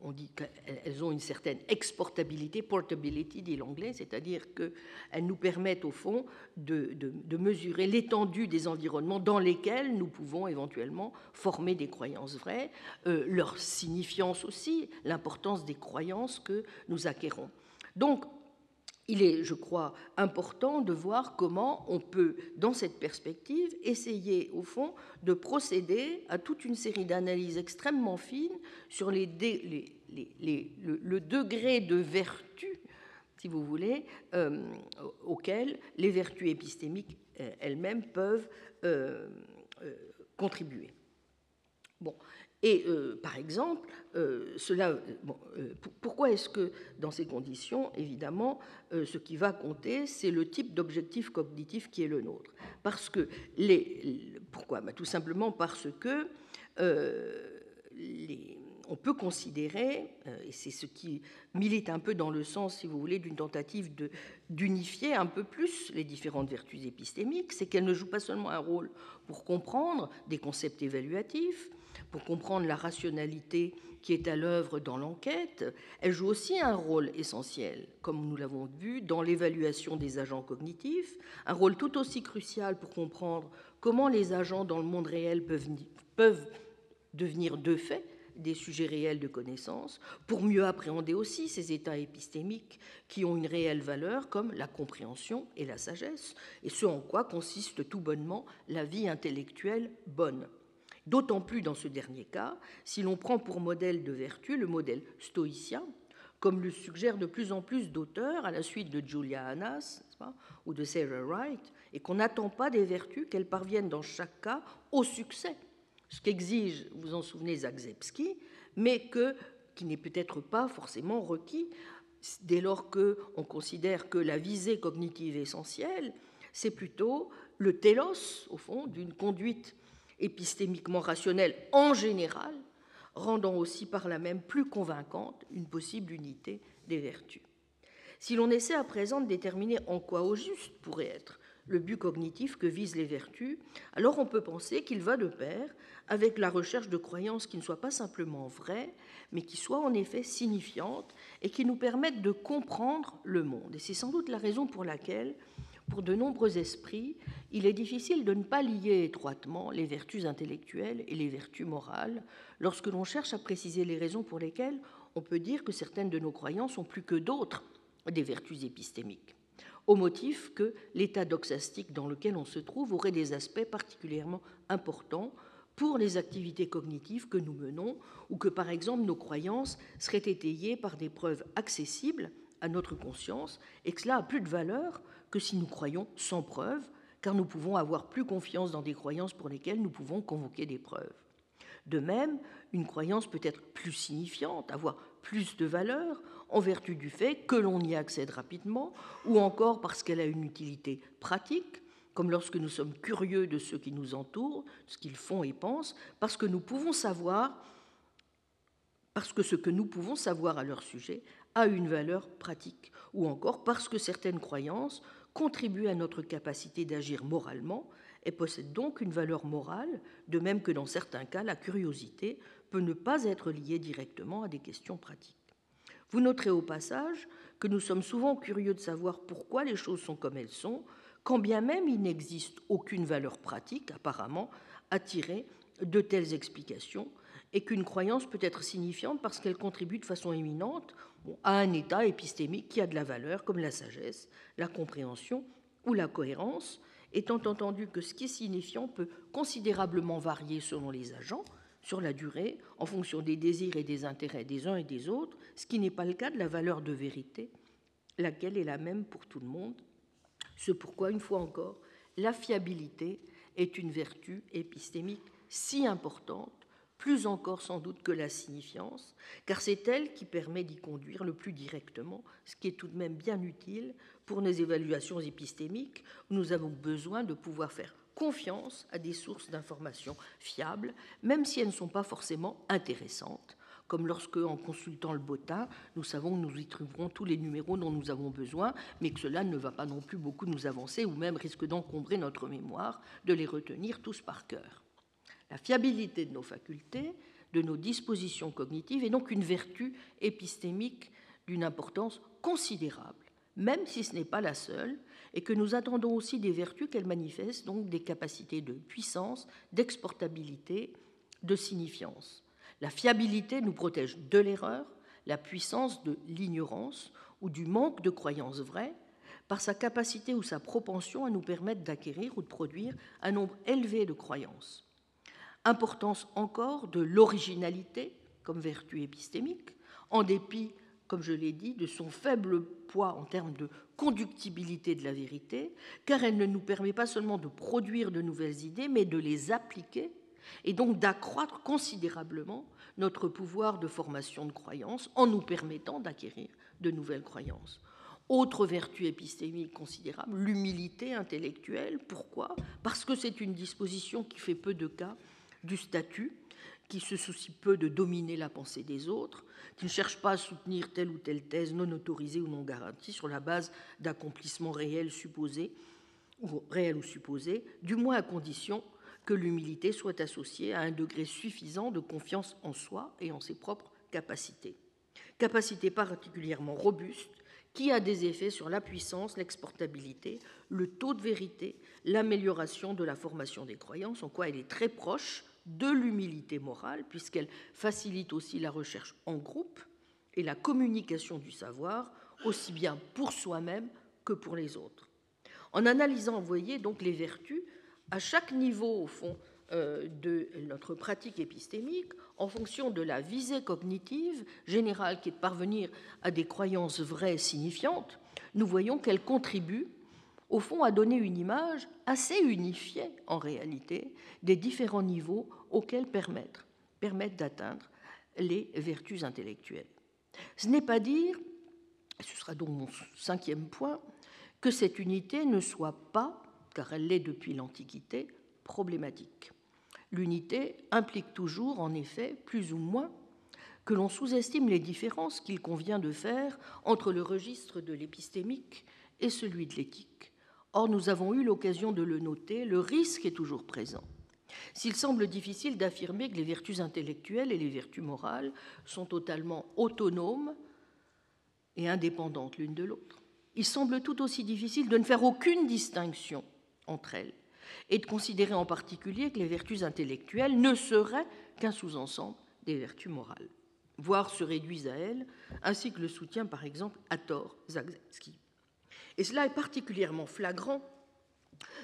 on dit qu'elles ont une certaine exportabilité, portability, dit l'anglais, c'est-à-dire qu'elles nous permettent au fond de, mesurer l'étendue des environnements dans lesquels nous pouvons éventuellement former des croyances vraies, euh, leur signifiance aussi, l'importance des croyances que nous acquérons. Donc, il est, je crois, important de voir comment on peut, dans cette perspective, essayer, au fond, de procéder à toute une série d'analyses extrêmement fines sur le, degré de vertu, si vous voulez, euh, auquel les vertus épistémiques euh, elles-mêmes peuvent euh, contribuer. Bon, et euh, par exemple, euh, cela, euh, pourquoi est-ce que dans ces conditions, évidemment, ce qui va compter, c'est le type d'objectif cognitif qui est le nôtre? Parce que les, pourquoi? Bah, Tout simplement parce que on peut considérer, et c'est ce qui milite un peu dans le sens, si vous voulez, d'une tentative d'unifier un peu plus les différentes vertus épistémiques, c'est qu'elles ne jouent pas seulement un rôle pour comprendre des concepts évaluatifs, pour comprendre la rationalité qui est à l'œuvre dans l'enquête, elle joue aussi un rôle essentiel, comme nous l'avons vu, dans l'évaluation des agents cognitifs, un rôle tout aussi crucial pour comprendre comment les agents dans le monde réel peuvent, devenir de fait des sujets réels de connaissance, pour mieux appréhender aussi ces états épistémiques qui ont une réelle valeur, comme la compréhension et la sagesse, et ce en quoi consiste tout bonnement la vie intellectuelle bonne d'autant plus dans ce dernier cas, si l'on prend pour modèle de vertu le modèle stoïcien, comme le suggèrent de plus en plus d'auteurs à la suite de Julia Annas ou de Sarah Wright, et qu'on n'attend pas des vertus qu'elles parviennent dans chaque cas au succès, ce qu'exige, vous en souvenez, Zagzebski, mais que, qui n'est peut-être pas forcément requis dès lors qu'on considère que la visée cognitive essentielle, c'est plutôt le télos, au fond, d'une conduite épistémiquement rationnelle en général, rendant aussi par là même plus convaincante une possible unité des vertus. Si l'on essaie à présent de déterminer en quoi au juste pourrait être le but cognitif que visent les vertus, alors on peut penser qu'il va de pair avec la recherche de croyances qui ne soient pas simplement vraies, mais qui soient en effet signifiantes et qui nous permettent de comprendre le monde. Et c'est sans doute la raison pour laquelle pour de nombreux esprits, il est difficile de ne pas lier étroitement les vertus intellectuelles et les vertus morales. Lorsque l'on cherche à préciser les raisons pour lesquelles on peut dire que certaines de nos croyances sont plus que d'autres des vertus épistémiques, au motif que l'état doxastique dans lequel on se trouve aurait des aspects particulièrement importants pour les activités cognitives que nous menons, ou que par exemple nos croyances seraient étayées par des preuves accessibles à notre conscience, et que cela a plus de valeur que si nous croyons sans preuve, car nous pouvons avoir plus confiance dans des croyances pour lesquelles nous pouvons convoquer des preuves. De même, une croyance peut être plus signifiante, avoir plus de valeur en vertu du fait que l'on y accède rapidement, ou encore parce qu'elle a une utilité pratique, comme lorsque nous sommes curieux de ceux qui nous entourent, ce qu'ils font et pensent, parce que nous pouvons savoir, parce que ce que nous pouvons savoir à leur sujet a une valeur pratique, ou encore parce que certaines croyances contribuent à notre capacité d'agir moralement et possède donc une valeur morale, de même que dans certains cas, la curiosité peut ne pas être liée directement à des questions pratiques. Vous noterez au passage que nous sommes souvent curieux de savoir pourquoi les choses sont comme elles sont, quand bien même il n'existe aucune valeur pratique, apparemment, à tirer de telles explications, et qu'une croyance peut être signifiante parce qu'elle contribue de façon éminente à un état épistémique qui a de la valeur, comme la sagesse, la compréhension ou la cohérence, étant entendu que ce qui est signifiant peut considérablement varier selon les agents, sur la durée, en fonction des désirs et des intérêts des uns et des autres, ce qui n'est pas le cas de la valeur de vérité, laquelle est la même pour tout le monde. Ce pourquoi, une fois encore, la fiabilité est une vertu épistémique si importante, plus encore sans doute que la signifiance, car c'est elle qui permet d'y conduire le plus directement, ce qui est tout de même bien utile pour nos évaluations épistémiques, où nous avons besoin de pouvoir faire confiance à des sources d'informations fiables, même si elles ne sont pas forcément intéressantes, comme lorsque, en consultant le bottin, nous savons que nous y trouverons tous les numéros dont nous avons besoin, mais que cela ne va pas non plus beaucoup nous avancer, ou même risque d'encombrer notre mémoire de les retenir tous par cœur. La fiabilité de nos facultés, de nos dispositions cognitives, est donc une vertu épistémique d'une importance considérable, même si ce n'est pas la seule, et que nous attendons aussi des vertus qu'elle manifeste, donc des capacités de puissance, d'exportabilité, de signifiance. La fiabilité nous protège de l'erreur, la puissance de l'ignorance ou du manque de croyances vraies, par sa capacité ou sa propension à nous permettre d'acquérir ou de produire un nombre élevé de croyances. Importance encore de l'originalité comme vertu épistémique, en dépit comme je l'ai dit, de son faible poids en termes de conductibilité de la vérité, car elle ne nous permet pas seulement de produire de nouvelles idées, mais de les appliquer et donc d'accroître considérablement notre pouvoir de formation de croyances en nous permettant d'acquérir de nouvelles croyances. Autre vertu épistémique considérable, l'humilité intellectuelle. Pourquoi? Parce que c'est une disposition qui fait peu de cas du statut, qui se soucie peu de dominer la pensée des autres, qui ne cherche pas à soutenir telle ou telle thèse non autorisée ou non garantie sur la base d'accomplissements réels supposés ou réels ou supposés, du moins à condition que l'humilité soit associée à un degré suffisant de confiance en soi et en ses propres capacités. Capacité particulièrement robuste qui a des effets sur la puissance, l'exportabilité, le taux de vérité, l'amélioration de la formation des croyances, en quoi elle est très proche de l'humilité morale, puisqu'elle facilite aussi la recherche en groupe et la communication du savoir, aussi bien pour soi-même que pour les autres. En analysant, vous voyez, donc les vertus à chaque niveau, au fond, euh, de notre pratique épistémique, en fonction de la visée cognitive générale qui est de parvenir à des croyances vraies signifiantes, nous voyons qu'elle contribue au fond, à donner une image assez unifiée, en réalité, des différents niveaux auxquels permettre, permettre d'atteindre les vertus intellectuelles. Ce n'est pas dire, ce sera donc mon cinquième point, que cette unité ne soit pas, car elle l'est depuis l'Antiquité, problématique. L'unité implique toujours, en effet, plus ou moins, que l'on sous-estime les différences qu'il convient de faire entre le registre de l'épistémique et celui de l'éthique, Or, nous avons eu l'occasion de le noter, le risque est toujours présent. S'il semble difficile d'affirmer que les vertus intellectuelles et les vertus morales sont totalement autonomes et indépendantes l'une de l'autre, il semble tout aussi difficile de ne faire aucune distinction entre elles et de considérer en particulier que les vertus intellectuelles ne seraient qu'un sous-ensemble des vertus morales, voire se réduisent à elles, ainsi que le soutient par exemple à tort Zagzebski. Et cela est particulièrement flagrant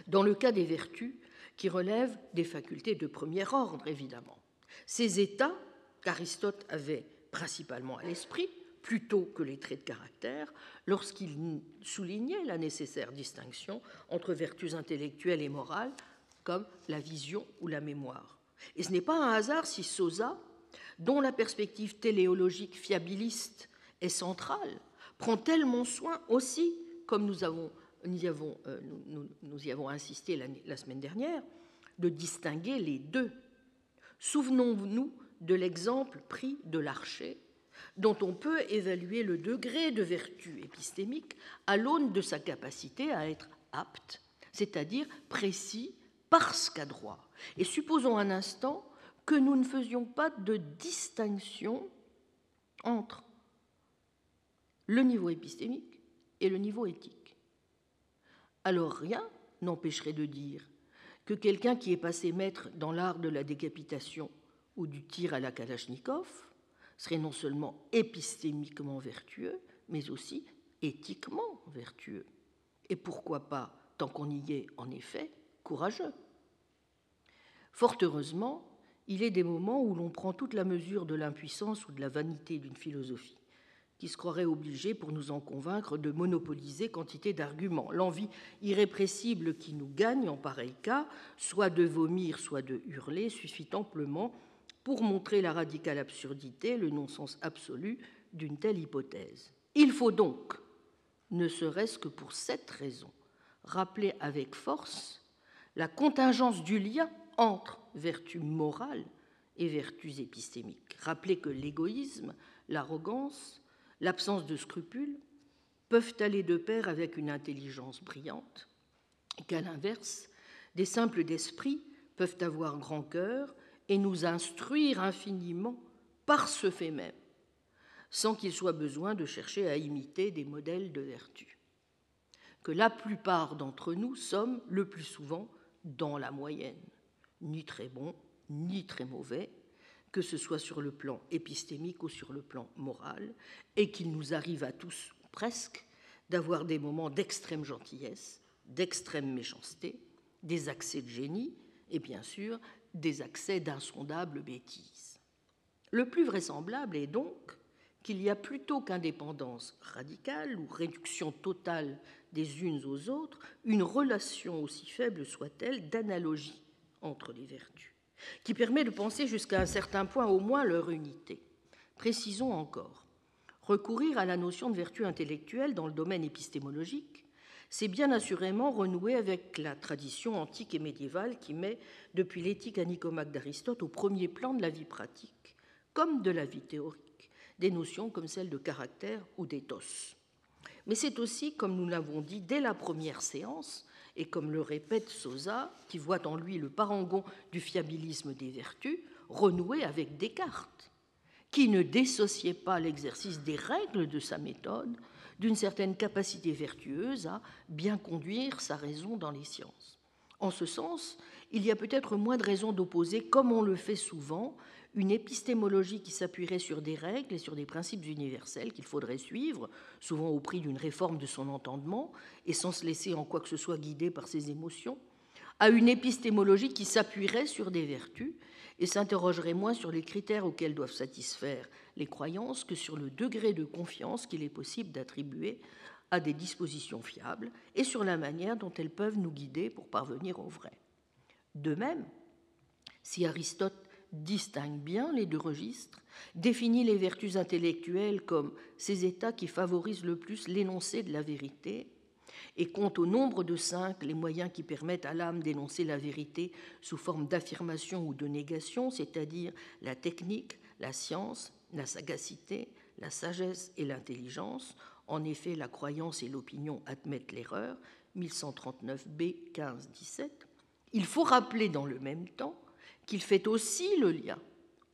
dans le cas des vertus qui relèvent des facultés de premier ordre, évidemment. Ces états qu'Aristote avait principalement à l'esprit, plutôt que les traits de caractère, lorsqu'il soulignait la nécessaire distinction entre vertus intellectuelles et morales, comme la vision ou la mémoire. Et ce n'est pas un hasard si Sosa, dont la perspective téléologique fiabiliste est centrale, prend tellement soin aussi comme nous, avons, nous, y, avons, euh, insisté la, la semaine dernière, de distinguer les deux. Souvenons-nous de l'exemple pris de l'archer, dont on peut évaluer le degré de vertu épistémique à l'aune de sa capacité à être apte, c'est-à-dire précis, parce qu'à droit. Et supposons un instant que nous ne faisions pas de distinction entre le niveau épistémique et le niveau éthique. Alors rien n'empêcherait de dire que quelqu'un qui est passé maître dans l'art de la décapitation ou du tir à la Kalachnikov serait non seulement épistémiquement vertueux, mais aussi éthiquement vertueux. Et pourquoi pas, tant qu'on y est en effet, courageux. Fort heureusement, il est des moments où l'on prend toute la mesure de l'impuissance ou de la vanité d'une philosophie qui se croirait obligée, pour nous en convaincre, de monopoliser quantité d'arguments. L'envie irrépressible qui nous gagne en pareil cas, soit de vomir, soit de hurler, suffit amplement pour montrer la radicale absurdité, le non-sens absolu d'une telle hypothèse. Il faut donc, ne serait-ce que pour cette raison, rappeler avec force la contingence du lien entre vertus morales et vertus épistémiques. Rappeler que l'égoïsme, l'arrogance, l'absence de scrupules peuvent aller de pair avec une intelligence brillante, qu'à l'inverse, des simples d'esprit peuvent avoir grand cœur et nous instruire infiniment par ce fait même, sans qu'il soit besoin de chercher à imiter des modèles de vertu. Que la plupart d'entre nous sommes le plus souvent dans la moyenne, ni très bons, ni très mauvais, que ce soit sur le plan épistémique ou sur le plan moral, et qu'il nous arrive à tous, presque, d'avoir des moments d'extrême gentillesse, d'extrême méchanceté, des accès de génie, et bien sûr des accès d'insondables bêtises. Le plus vraisemblable est donc qu'il y a plutôt qu'indépendance radicale ou réduction totale des unes aux autres, une relation, aussi faible soit-elle, d'analogie entre les vertus qui permet de penser jusqu'à un certain point au moins leur unité. Précisons encore, recourir à la notion de vertu intellectuelle dans le domaine épistémologique, c'est bien assurément renouer avec la tradition antique et médiévale qui met, depuis l'éthique à d'Aristote, au premier plan de la vie pratique, comme de la vie théorique, des notions comme celle de caractère ou d'éthos. Mais c'est aussi, comme nous l'avons dit dès la première séance, et comme le répète Sosa, qui voit en lui le parangon du fiabilisme des vertus, renouer avec Descartes, qui ne dissociait pas l'exercice des règles de sa méthode d'une certaine capacité vertueuse à bien conduire sa raison dans les sciences. En ce sens, il y a peut-être moins de raisons d'opposer, comme on le fait souvent, une épistémologie qui s'appuierait sur des règles et sur des principes universels qu'il faudrait suivre, souvent au prix d'une réforme de son entendement et sans se laisser en quoi que ce soit guider par ses émotions, à une épistémologie qui s'appuierait sur des vertus et s'interrogerait moins sur les critères auxquels doivent satisfaire les croyances que sur le degré de confiance qu'il est possible d'attribuer à des dispositions fiables et sur la manière dont elles peuvent nous guider pour parvenir au vrai. De même, si Aristote distingue bien les deux registres, définit les vertus intellectuelles comme ces états qui favorisent le plus l'énoncé de la vérité, et compte au nombre de cinq les moyens qui permettent à l'âme d'énoncer la vérité sous forme d'affirmation ou de négation, c'est-à-dire la technique, la science, la sagacité, la sagesse et l'intelligence. En effet, la croyance et l'opinion admettent l'erreur. 1139b 15-17. Il faut rappeler dans le même temps qu'il fait aussi le lien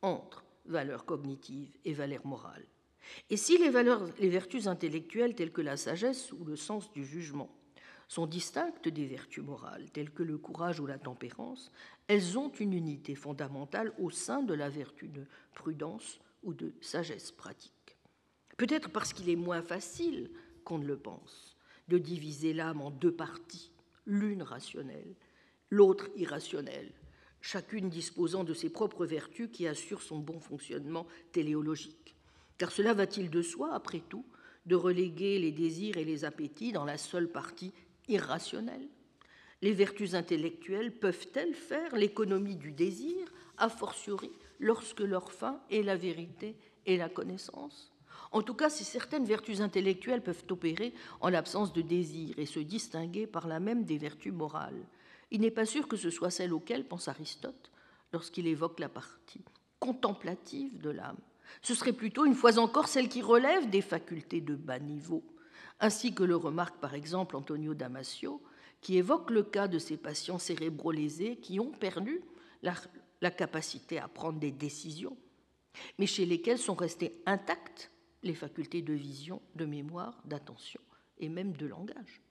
entre valeurs cognitives et valeurs morales. Et si les, valeurs, les vertus intellectuelles telles que la sagesse ou le sens du jugement sont distinctes des vertus morales telles que le courage ou la tempérance, elles ont une unité fondamentale au sein de la vertu de prudence ou de sagesse pratique. Peut-être parce qu'il est moins facile qu'on ne le pense de diviser l'âme en deux parties, l'une rationnelle, l'autre irrationnelle, chacune disposant de ses propres vertus qui assurent son bon fonctionnement téléologique. Car cela va-t-il de soi, après tout, de reléguer les désirs et les appétits dans la seule partie irrationnelle? Les vertus intellectuelles peuvent-elles faire l'économie du désir, a fortiori lorsque leur fin est la vérité et la connaissance? En tout cas, si certaines vertus intellectuelles peuvent opérer en l'absence de désir et se distinguer par la même des vertus morales, il n'est pas sûr que ce soit celle auquel pense Aristote lorsqu'il évoque la partie contemplative de l'âme. Ce serait plutôt, une fois encore, celle qui relève des facultés de bas niveau, ainsi que le remarque par exemple Antonio Damasio, qui évoque le cas de ces patients cérébrolésés qui ont perdu la, la capacité à prendre des décisions, mais chez lesquels sont restées intactes les facultés de vision, de mémoire, d'attention et même de langage.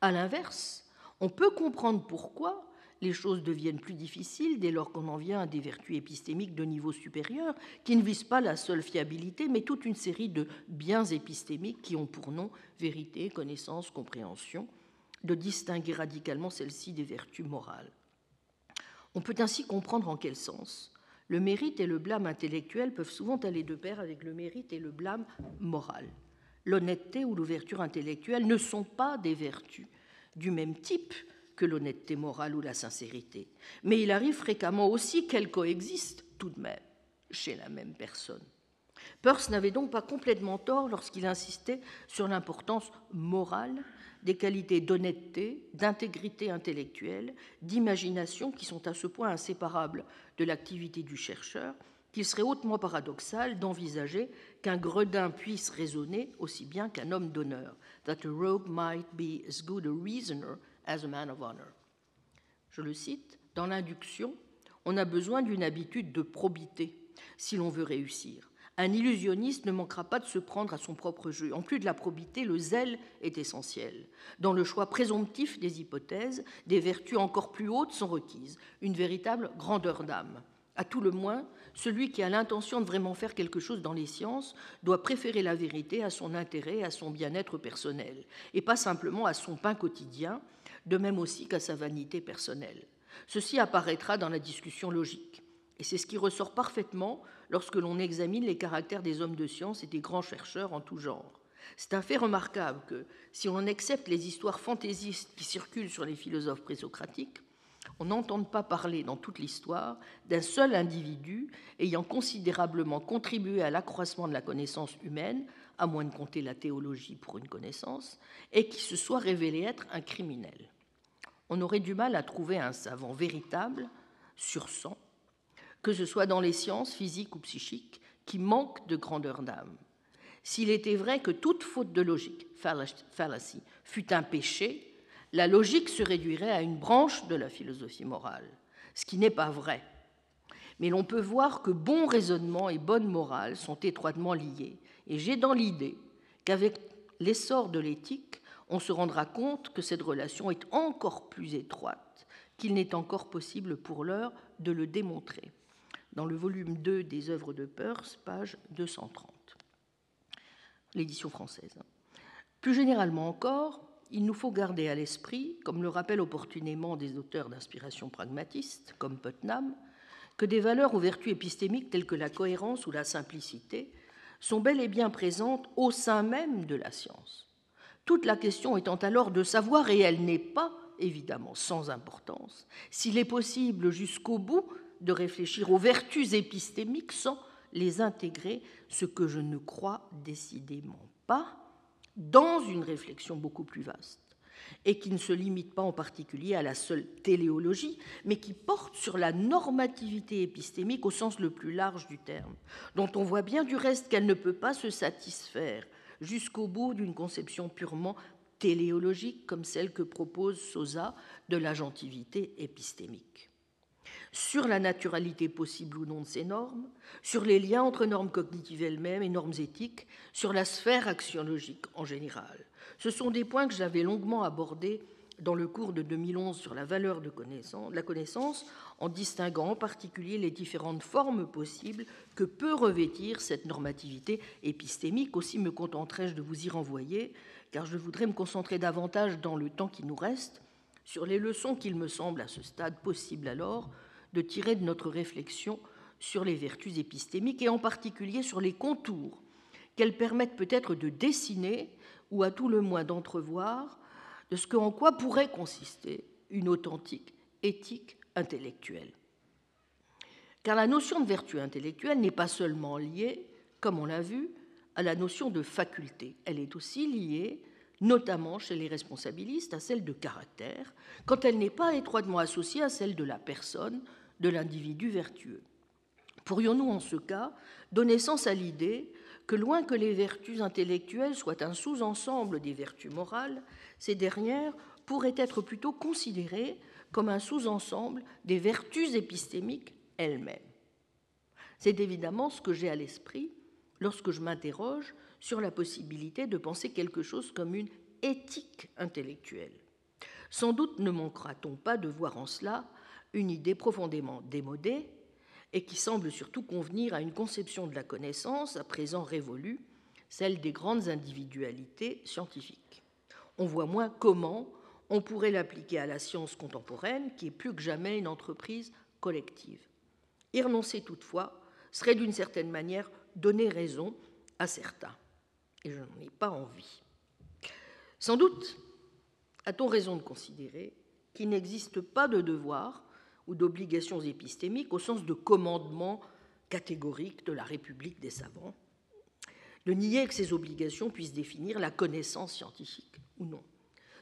A l'inverse, on peut comprendre pourquoi les choses deviennent plus difficiles dès lors qu'on en vient à des vertus épistémiques de niveau supérieur qui ne visent pas la seule fiabilité, mais toute une série de biens épistémiques qui ont pour nom vérité, connaissance, compréhension, de distinguer radicalement celles-ci des vertus morales. On peut ainsi comprendre en quel sens le mérite et le blâme intellectuel peuvent souvent aller de pair avec le mérite et le blâme moral. L'honnêteté ou l'ouverture intellectuelle ne sont pas des vertus du même type que l'honnêteté morale ou la sincérité, mais il arrive fréquemment aussi qu'elles coexistent tout de même chez la même personne. Peirce n'avait donc pas complètement tort lorsqu'il insistait sur l'importance morale des qualités d'honnêteté, d'intégrité intellectuelle, d'imagination qui sont à ce point inséparables de l'activité du chercheur qu'il serait hautement paradoxal d'envisager qu'un gredin puisse raisonner aussi bien qu'un homme d'honneur, that a rogue might be as good a reasoner as a man of. Je le cite, dans l'induction, on a besoin d'une habitude de probité si l'on veut réussir. Un illusionniste ne manquera pas de se prendre à son propre jeu. En plus de la probité, le zèle est essentiel. Dans le choix présomptif des hypothèses, des vertus encore plus hautes sont requises, une véritable grandeur d'âme. À tout le moins, celui qui a l'intention de vraiment faire quelque chose dans les sciences doit préférer la vérité à son intérêt, à son bien-être personnel, et pas simplement à son pain quotidien, de même aussi qu'à sa vanité personnelle. Ceci apparaîtra dans la discussion logique. Et c'est ce qui ressort parfaitement lorsque l'on examine les caractères des hommes de science et des grands chercheurs en tout genre. C'est un fait remarquable que, si on accepte les histoires fantaisistes qui circulent sur les philosophes présocratiques, on n'entend pas parler dans toute l'histoire d'un seul individu ayant considérablement contribué à l'accroissement de la connaissance humaine, à moins de compter la théologie pour une connaissance, et qui se soit révélé être un criminel. On aurait du mal à trouver un savant véritable, sur cent, que ce soit dans les sciences physiques ou psychiques, qui manquent de grandeur d'âme. S'il était vrai que toute faute de logique, fallacy, fût un péché, la logique se réduirait à une branche de la philosophie morale, ce qui n'est pas vrai. Mais l'on peut voir que bon raisonnement et bonne morale sont étroitement liés, et j'ai dans l'idée qu'avec l'essor de l'éthique, on se rendra compte que cette relation est encore plus étroite qu'il n'est encore possible pour l'heure de le démontrer dans le volume 2 des œuvres de Peirce, page 230, l'édition française. Plus généralement encore, il nous faut garder à l'esprit, comme le rappellent opportunément des auteurs d'inspiration pragmatiste, comme Putnam, que des valeurs ou vertus épistémiques telles que la cohérence ou la simplicité sont bel et bien présentes au sein même de la science. Toute la question étant alors de savoir, et elle n'est pas évidemment sans importance, s'il est possible jusqu'au bout de réfléchir aux vertus épistémiques sans les intégrer, ce que je ne crois décidément pas, dans une réflexion beaucoup plus vaste, et qui ne se limite pas en particulier à la seule téléologie, mais qui porte sur la normativité épistémique au sens le plus large du terme, dont on voit bien du reste qu'elle ne peut pas se satisfaire jusqu'au bout d'une conception purement téléologique comme celle que propose Sosa de l'agentivité épistémique sur la naturalité possible ou non de ces normes, sur les liens entre normes cognitives elles-mêmes et normes éthiques, sur la sphère axiologique en général. Ce sont des points que j'avais longuement abordés dans le cours de 2011 sur la valeur de, la connaissance, en distinguant en particulier les différentes formes possibles que peut revêtir cette normativité épistémique. Aussi me contenterai-je de vous y renvoyer, car je voudrais me concentrer davantage dans le temps qui nous reste sur les leçons qu'il me semble à ce stade possible alors de tirer de notre réflexion sur les vertus épistémiques et en particulier sur les contours qu'elles permettent peut-être de dessiner ou à tout le moins d'entrevoir de ce en quoi pourrait consister une authentique éthique intellectuelle. Car la notion de vertu intellectuelle n'est pas seulement liée, comme on l'a vu, à la notion de faculté, elle est aussi liée notamment chez les responsabilistes, à celle de caractère, quand elle n'est pas étroitement associée à celle de la personne, de l'individu vertueux. Pourrions-nous en ce cas donner sens à l'idée que loin que les vertus intellectuelles soient un sous-ensemble des vertus morales, ces dernières pourrait être plutôt considéré comme un sous-ensemble des vertus épistémiques elles-mêmes. C'est évidemment ce que j'ai à l'esprit lorsque je m'interroge sur la possibilité de penser quelque chose comme une éthique intellectuelle. Sans doute ne manquera-t-on pas de voir en cela une idée profondément démodée et qui semble surtout convenir à une conception de la connaissance à présent révolue, celle des grandes individualités scientifiques. On voit moins comment on pourrait l'appliquer à la science contemporaine, qui est plus que jamais une entreprise collective. Y renoncer toutefois serait d'une certaine manière donner raison à certains, et je n'en ai pas envie. Sans doute a-t-on raison de considérer qu'il n'existe pas de devoir ou d'obligations épistémiques au sens de commandement catégorique de la République des savants, de nier que ces obligations puissent définir la connaissance scientifique ou non.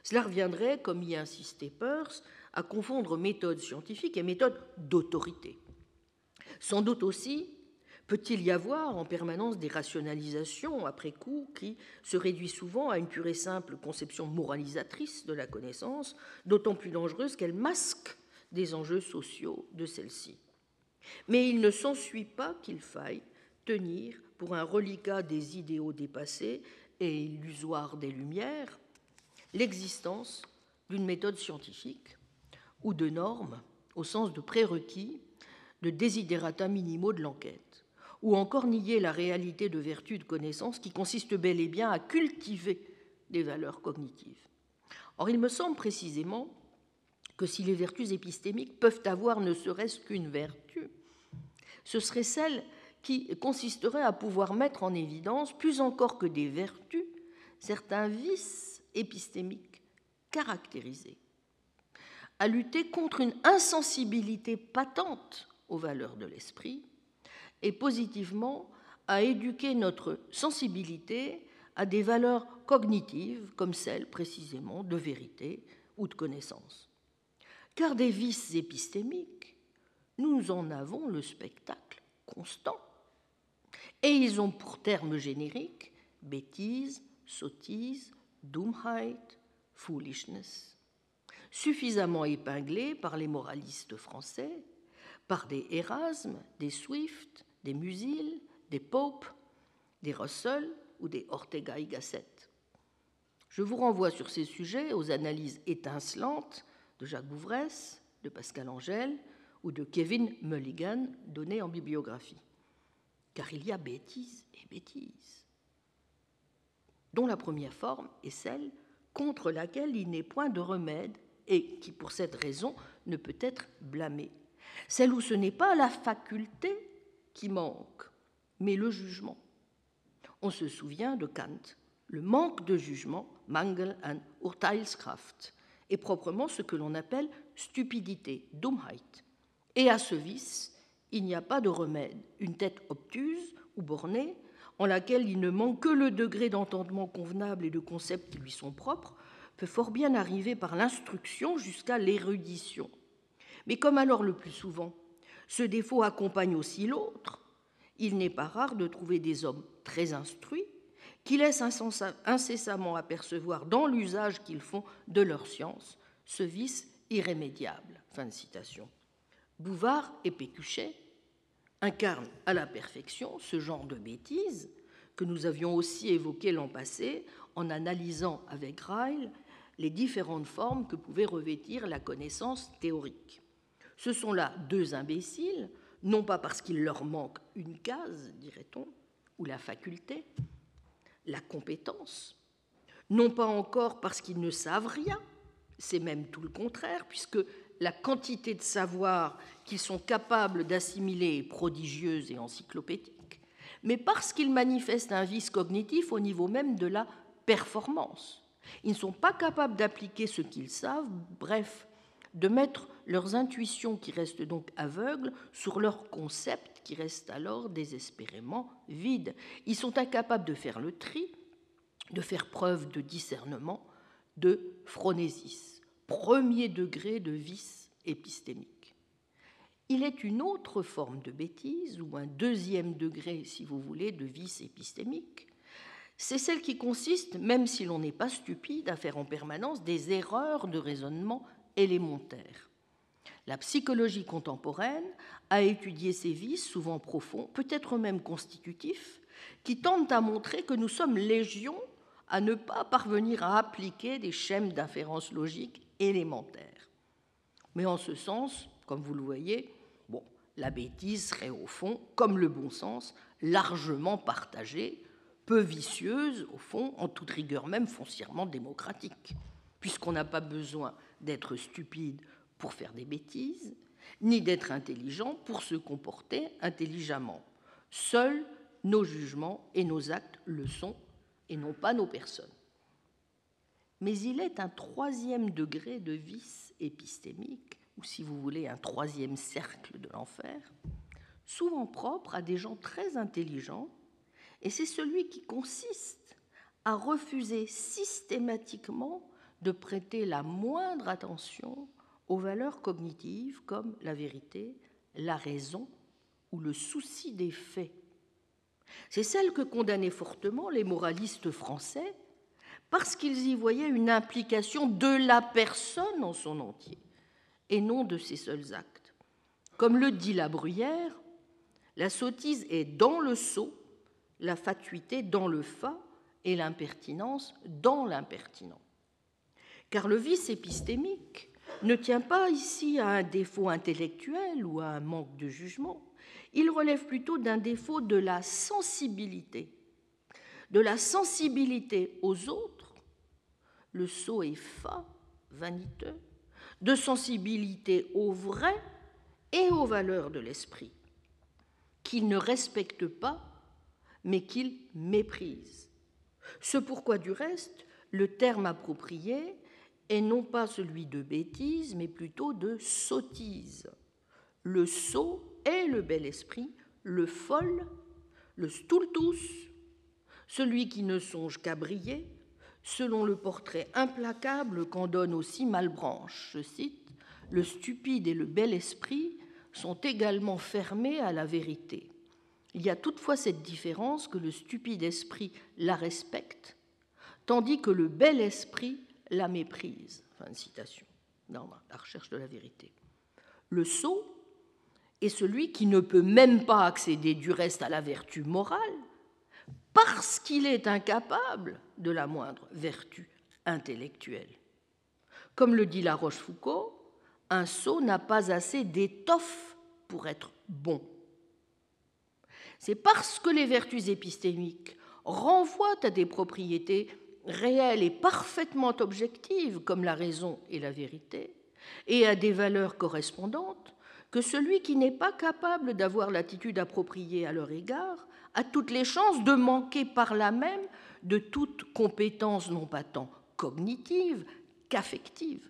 Cela reviendrait, comme y insistait Peirce, à confondre méthode scientifique et méthode d'autorité. Sans doute aussi peut-il y avoir en permanence des rationalisations après coup qui se réduisent souvent à une pure et simple conception moralisatrice de la connaissance, d'autant plus dangereuse qu'elle masque des enjeux sociaux de celle-ci. Mais il ne s'ensuit pas qu'il faille tenir pour un reliquat des idéaux dépassés et illusoires des Lumières l'existence d'une méthode scientifique ou de normes au sens de prérequis, de desiderata minimaux de l'enquête, ou encore nier la réalité de vertu de connaissance qui consiste bel et bien à cultiver des valeurs cognitives. Or, il me semble précisément que si les vertus épistémiques peuvent avoir ne serait-ce qu'une vertu, ce serait celle qui consisterait à pouvoir mettre en évidence, plus encore que des vertus, certains vices épistémiques caractérisés, à lutter contre une insensibilité patente aux valeurs de l'esprit et positivement à éduquer notre sensibilité à des valeurs cognitives comme celles précisément de vérité ou de connaissance car des vices épistémiques, nous en avons le spectacle constant. Et ils ont pour terme générique bêtise, sottise, dummheit, foolishness, suffisamment épinglés par les moralistes français, par des Erasme, des Swift, des Musil, des Pope, des Russell ou des Ortega y Gasset. Je vous renvoie sur ces sujets aux analyses étincelantes de Jacques Bouvresse, de Pascal Angèle ou de Kevin Mulligan données en bibliographie. Car il y a bêtises et bêtises, dont la première forme est celle contre laquelle il n'est point de remède et qui, pour cette raison, ne peut être blâmée. Celle où ce n'est pas la faculté qui manque, mais le jugement. On se souvient de Kant, le manque de jugement, Mangel an Urteilskraft, est proprement ce que l'on appelle stupidité, Dummheit. Et à ce vice, il n'y a pas de remède. Une tête obtuse ou bornée, en laquelle il ne manque que le degré d'entendement convenable et de concepts qui lui sont propres, peut fort bien arriver par l'instruction jusqu'à l'érudition. Mais comme alors le plus souvent, ce défaut accompagne aussi l'autre, il n'est pas rare de trouver des hommes très instruits qui laissent incessamment apercevoir dans l'usage qu'ils font de leur science ce vice irrémédiable. Bouvard et Pécuchet incarnent à la perfection ce genre de bêtises que nous avions aussi évoqué l'an passé en analysant avec Ryle les différentes formes que pouvait revêtir la connaissance théorique. Ce sont là deux imbéciles, non pas parce qu'il leur manque une case, dirait-on, ou la faculté, la compétence, non pas encore parce qu'ils ne savent rien, c'est même tout le contraire, puisque la quantité de savoir qu'ils sont capables d'assimiler est prodigieuse et encyclopédique, mais parce qu'ils manifestent un vice cognitif au niveau même de la performance. Ils ne sont pas capables d'appliquer ce qu'ils savent, bref, de mettre leurs intuitions qui restent donc aveugles sur leurs concepts qui restent alors désespérément vides. Ils sont incapables de faire le tri, de faire preuve de discernement, de phronésis, premier degré de vice épistémique. Il est une autre forme de bêtise, ou un deuxième degré, si vous voulez, de vice épistémique, c'est celle qui consiste, même si l'on n'est pas stupide, à faire en permanence des erreurs de raisonnement élémentaires. La psychologie contemporaine a étudié ces vices, souvent profonds, peut-être même constitutifs, qui tentent à montrer que nous sommes légions à ne pas parvenir à appliquer des schèmes d'inférence logique élémentaires. Mais en ce sens, comme vous le voyez, la bêtise serait au fond, comme le bon sens, largement partagée, peu vicieuse, au fond, en toute rigueur même foncièrement démocratique, puisqu'on n'a pas besoin d'être stupide pour faire des bêtises, ni d'être intelligent pour se comporter intelligemment. Seuls nos jugements et nos actes le sont, et non pas nos personnes. Mais il est un troisième degré de vice épistémique, ou si vous voulez un troisième cercle de l'enfer, souvent propre à des gens très intelligents, et c'est celui qui consiste à refuser systématiquement de prêter la moindre attention aux valeurs cognitives comme la vérité, la raison ou le souci des faits. C'est celle que condamnaient fortement les moralistes français parce qu'ils y voyaient une implication de la personne en son entier et non de ses seuls actes. Comme le dit la Bruyère, la sottise est dans le sot, la fatuité dans le fa et l'impertinence dans l'impertinent. Car le vice épistémique ne tient pas ici à un défaut intellectuel ou à un manque de jugement, il relève plutôt d'un défaut de la sensibilité, de la sensibilité aux autres, le sot et fa, vaniteux, de sensibilité au vrai et aux valeurs de l'esprit, qu'il ne respecte pas, mais qu'il méprise. Ce pourquoi, du reste, le terme approprié est non pas celui de bêtise, mais plutôt de sottise. Le sot est le bel esprit, le fol, le stultus, celui qui ne songe qu'à briller, selon le portrait implacable qu'en donne aussi Malbranche. Je cite Le stupide et le bel esprit sont également fermés à la vérité. Il y a toutefois cette différence que le stupide esprit la respecte, tandis que le bel esprit la méprise. Fin de citation. La recherche de la vérité. Le sot est celui qui ne peut même pas accéder du reste à la vertu morale parce qu'il est incapable de la moindre vertu intellectuelle. Comme le dit La Rochefoucauld, un sot n'a pas assez d'étoffe pour être bon. C'est parce que les vertus épistémiques renvoient à des propriétés réelles et parfaitement objectives comme la raison et la vérité, et à des valeurs correspondantes, que celui qui n'est pas capable d'avoir l'attitude appropriée à leur égard a toutes les chances de manquer par là même de toute compétence non pas tant cognitive qu'affective,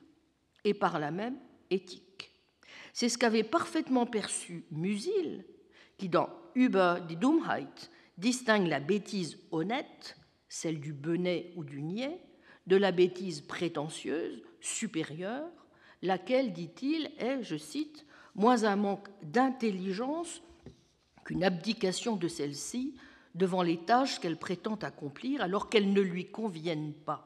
et par là même éthique. C'est ce qu'avait parfaitement perçu Musil, qui dans Über die Dummheit distingue la bêtise honnête, celle du benet ou du niais, de la bêtise prétentieuse, supérieure, laquelle, dit-il, est, je cite, moins un manque d'intelligence qu'une abdication de celle-ci devant les tâches qu'elle prétend accomplir alors qu'elles ne lui conviennent pas.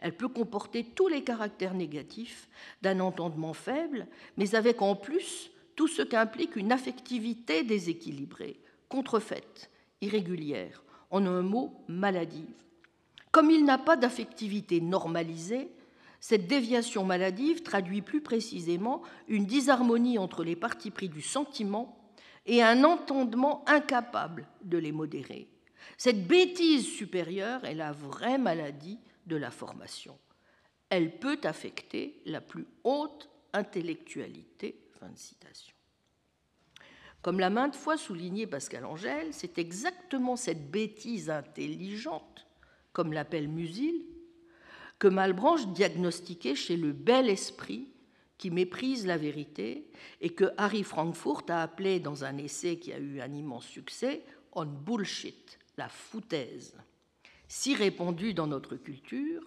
Elle peut comporter tous les caractères négatifs d'un entendement faible, mais avec en plus tout ce qu'implique une affectivité déséquilibrée, contrefaite, irrégulière, en un mot maladive. Comme il n'a pas d'affectivité normalisée, cette déviation maladive traduit plus précisément une disharmonie entre les parties pris du sentiment et un entendement incapable de les modérer. Cette bêtise supérieure est la vraie maladie de la formation. Elle peut affecter la plus haute intellectualité. Fin de citation. Comme l'a maintes fois souligné Pascal Angèle, c'est exactement cette bêtise intelligente, comme l'appelle Musil, que Malbranche diagnostiquait chez le bel esprit qui méprise la vérité et que Harry Frankfurt a appelé dans un essai qui a eu un immense succès on bullshit, la foutaise, si répandue dans notre culture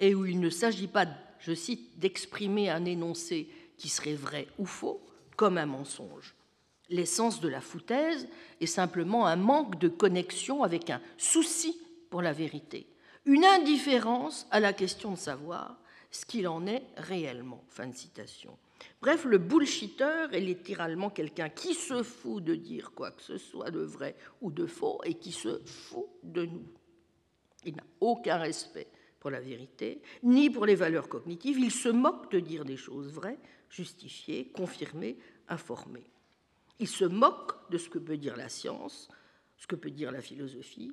et où il ne s'agit pas, je cite, d'exprimer un énoncé qui serait vrai ou faux comme un mensonge. L'essence de la foutaise est simplement un manque de connexion avec un souci pour la vérité, une indifférence à la question de savoir ce qu'il en est réellement. Fin de citation. Bref, le bullshitter est littéralement quelqu'un qui se fout de dire quoi que ce soit de vrai ou de faux et qui se fout de nous. Il n'a aucun respect pour la vérité, ni pour les valeurs cognitives. Il se moque de dire des choses vraies, justifiées, confirmées, informées. Il se moque de ce que peut dire la science, ce que peut dire la philosophie,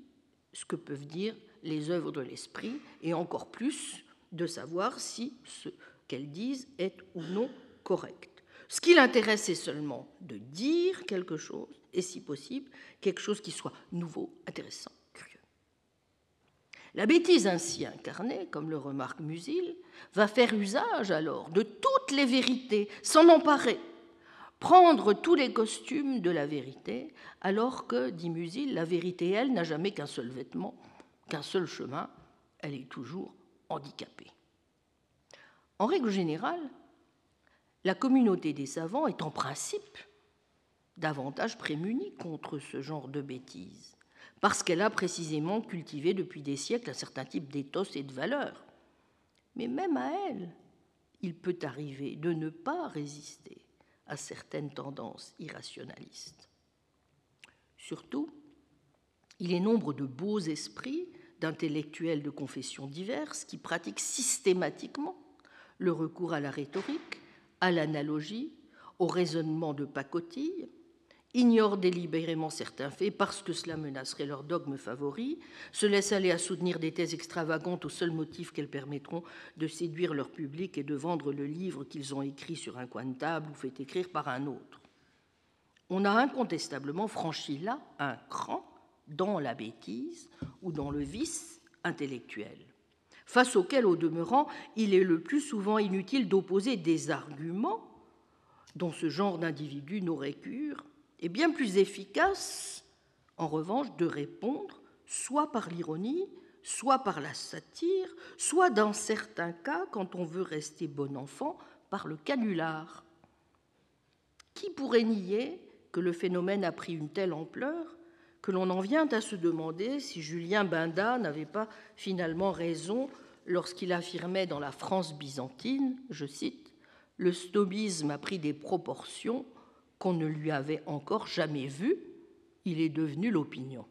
ce que peuvent dire les œuvres de l'esprit, et encore plus de savoir si ce qu'elles disent est ou non correct. Ce qui l'intéresse, c'est seulement de dire quelque chose, et si possible, quelque chose qui soit nouveau, intéressant, curieux. La bêtise ainsi incarnée, comme le remarque Musil, va faire usage alors de toutes les vérités, s'en emparer, prendre tous les costumes de la vérité, alors que, dit Musil, la vérité, elle, n'a jamais qu'un seul vêtement, qu'un seul chemin, elle est toujours handicapée. En règle générale, la communauté des savants est en principe davantage prémunie contre ce genre de bêtises, parce qu'elle a précisément cultivé depuis des siècles un certain type d'éthos et de valeurs. Mais même à elle, il peut arriver de ne pas résister à certaines tendances irrationalistes. Surtout, il est nombre de beaux esprits, d'intellectuels de confessions diverses, qui pratiquent systématiquement le recours à la rhétorique, à l'analogie, au raisonnement de pacotille, ignorent délibérément certains faits parce que cela menacerait leur dogme favori, se laissent aller à soutenir des thèses extravagantes au seul motif qu'elles permettront de séduire leur public et de vendre le livre qu'ils ont écrit sur un coin de table ou fait écrire par un autre. On a incontestablement franchi là un cran dans la bêtise ou dans le vice intellectuel face auquel, au demeurant, il est le plus souvent inutile d'opposer des arguments dont ce genre d'individu n'aurait cure, et bien plus efficace, en revanche, de répondre soit par l'ironie, soit par la satire, soit dans certains cas, quand on veut rester bon enfant, par le canular. Qui pourrait nier que le phénomène a pris une telle ampleur que l'on en vient à se demander si Julien Binda n'avait pas finalement raison lorsqu'il affirmait dans la France byzantine, je cite, Le snobisme a pris des proportions ne lui avait encore jamais vues, il est devenu l'opinion.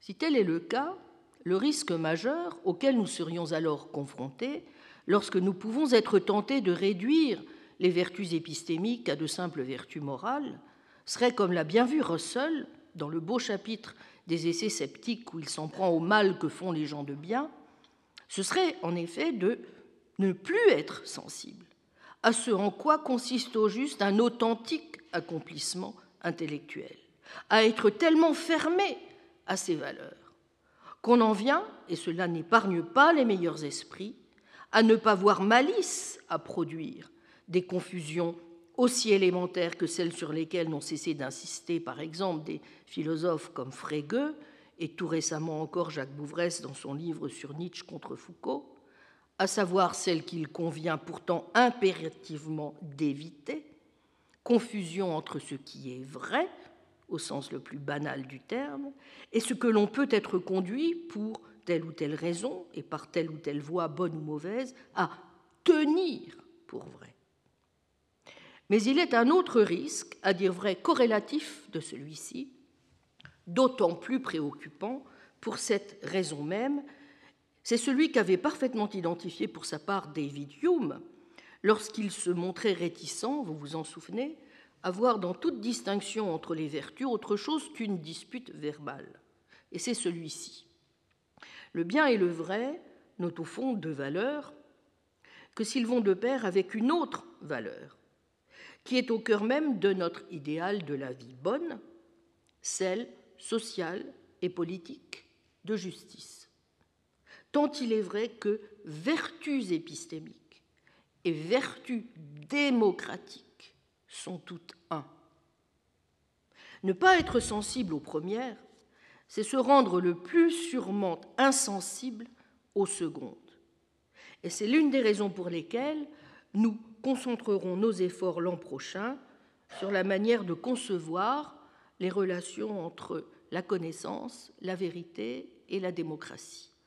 Si tel est le cas, le risque majeur auquel nous serions alors confrontés, lorsque nous pouvons être tentés de réduire les vertus épistémiques à de simples vertus morales, serait, comme l'a bien vu Russell, dans le beau chapitre des essais sceptiques où il s'en prend au mal que font les gens de bien, ce serait en effet de ne plus être sensible à ce en quoi consiste au juste un authentique accomplissement intellectuel, à être tellement fermé à ses valeurs qu'on en vient, et cela n'épargne pas les meilleurs esprits, à ne pas voir malice à produire des confusions aussi élémentaires que celles sur lesquelles n'ont cessé d'insister, par exemple, des philosophes comme Frege, et tout récemment encore Jacques Bouvresse dans son livre sur Nietzsche contre Foucault, à savoir celles qu'il convient pourtant impérativement d'éviter, confusion entre ce qui est vrai, au sens le plus banal du terme, et ce que l'on peut être conduit pour telle ou telle raison, et par telle ou telle voie, bonne ou mauvaise, à tenir pour vrai. Mais il est un autre risque, à dire vrai corrélatif de celui-ci, d'autant plus préoccupant pour cette raison même. C'est celui qu'avait parfaitement identifié pour sa part David Hume lorsqu'il se montrait réticent, vous vous en souvenez, à voir dans toute distinction entre les vertus autre chose qu'une dispute verbale. Et c'est celui-ci. Le bien et le vrai n'ont au fond deux valeurs que s'ils vont de pair avec une autre valeur, qui est au cœur même de notre idéal de la vie bonne, celle sociale et politique de justice. Tant il est vrai que vertus épistémiques et vertus démocratiques sont toutes un. Ne pas être sensible aux premières, c'est se rendre le plus sûrement insensible aux secondes. Et c'est l'une des raisons pour lesquelles nous concentrerons nos efforts l'an prochain sur la manière de concevoir les relations entre la connaissance, la vérité et la démocratie.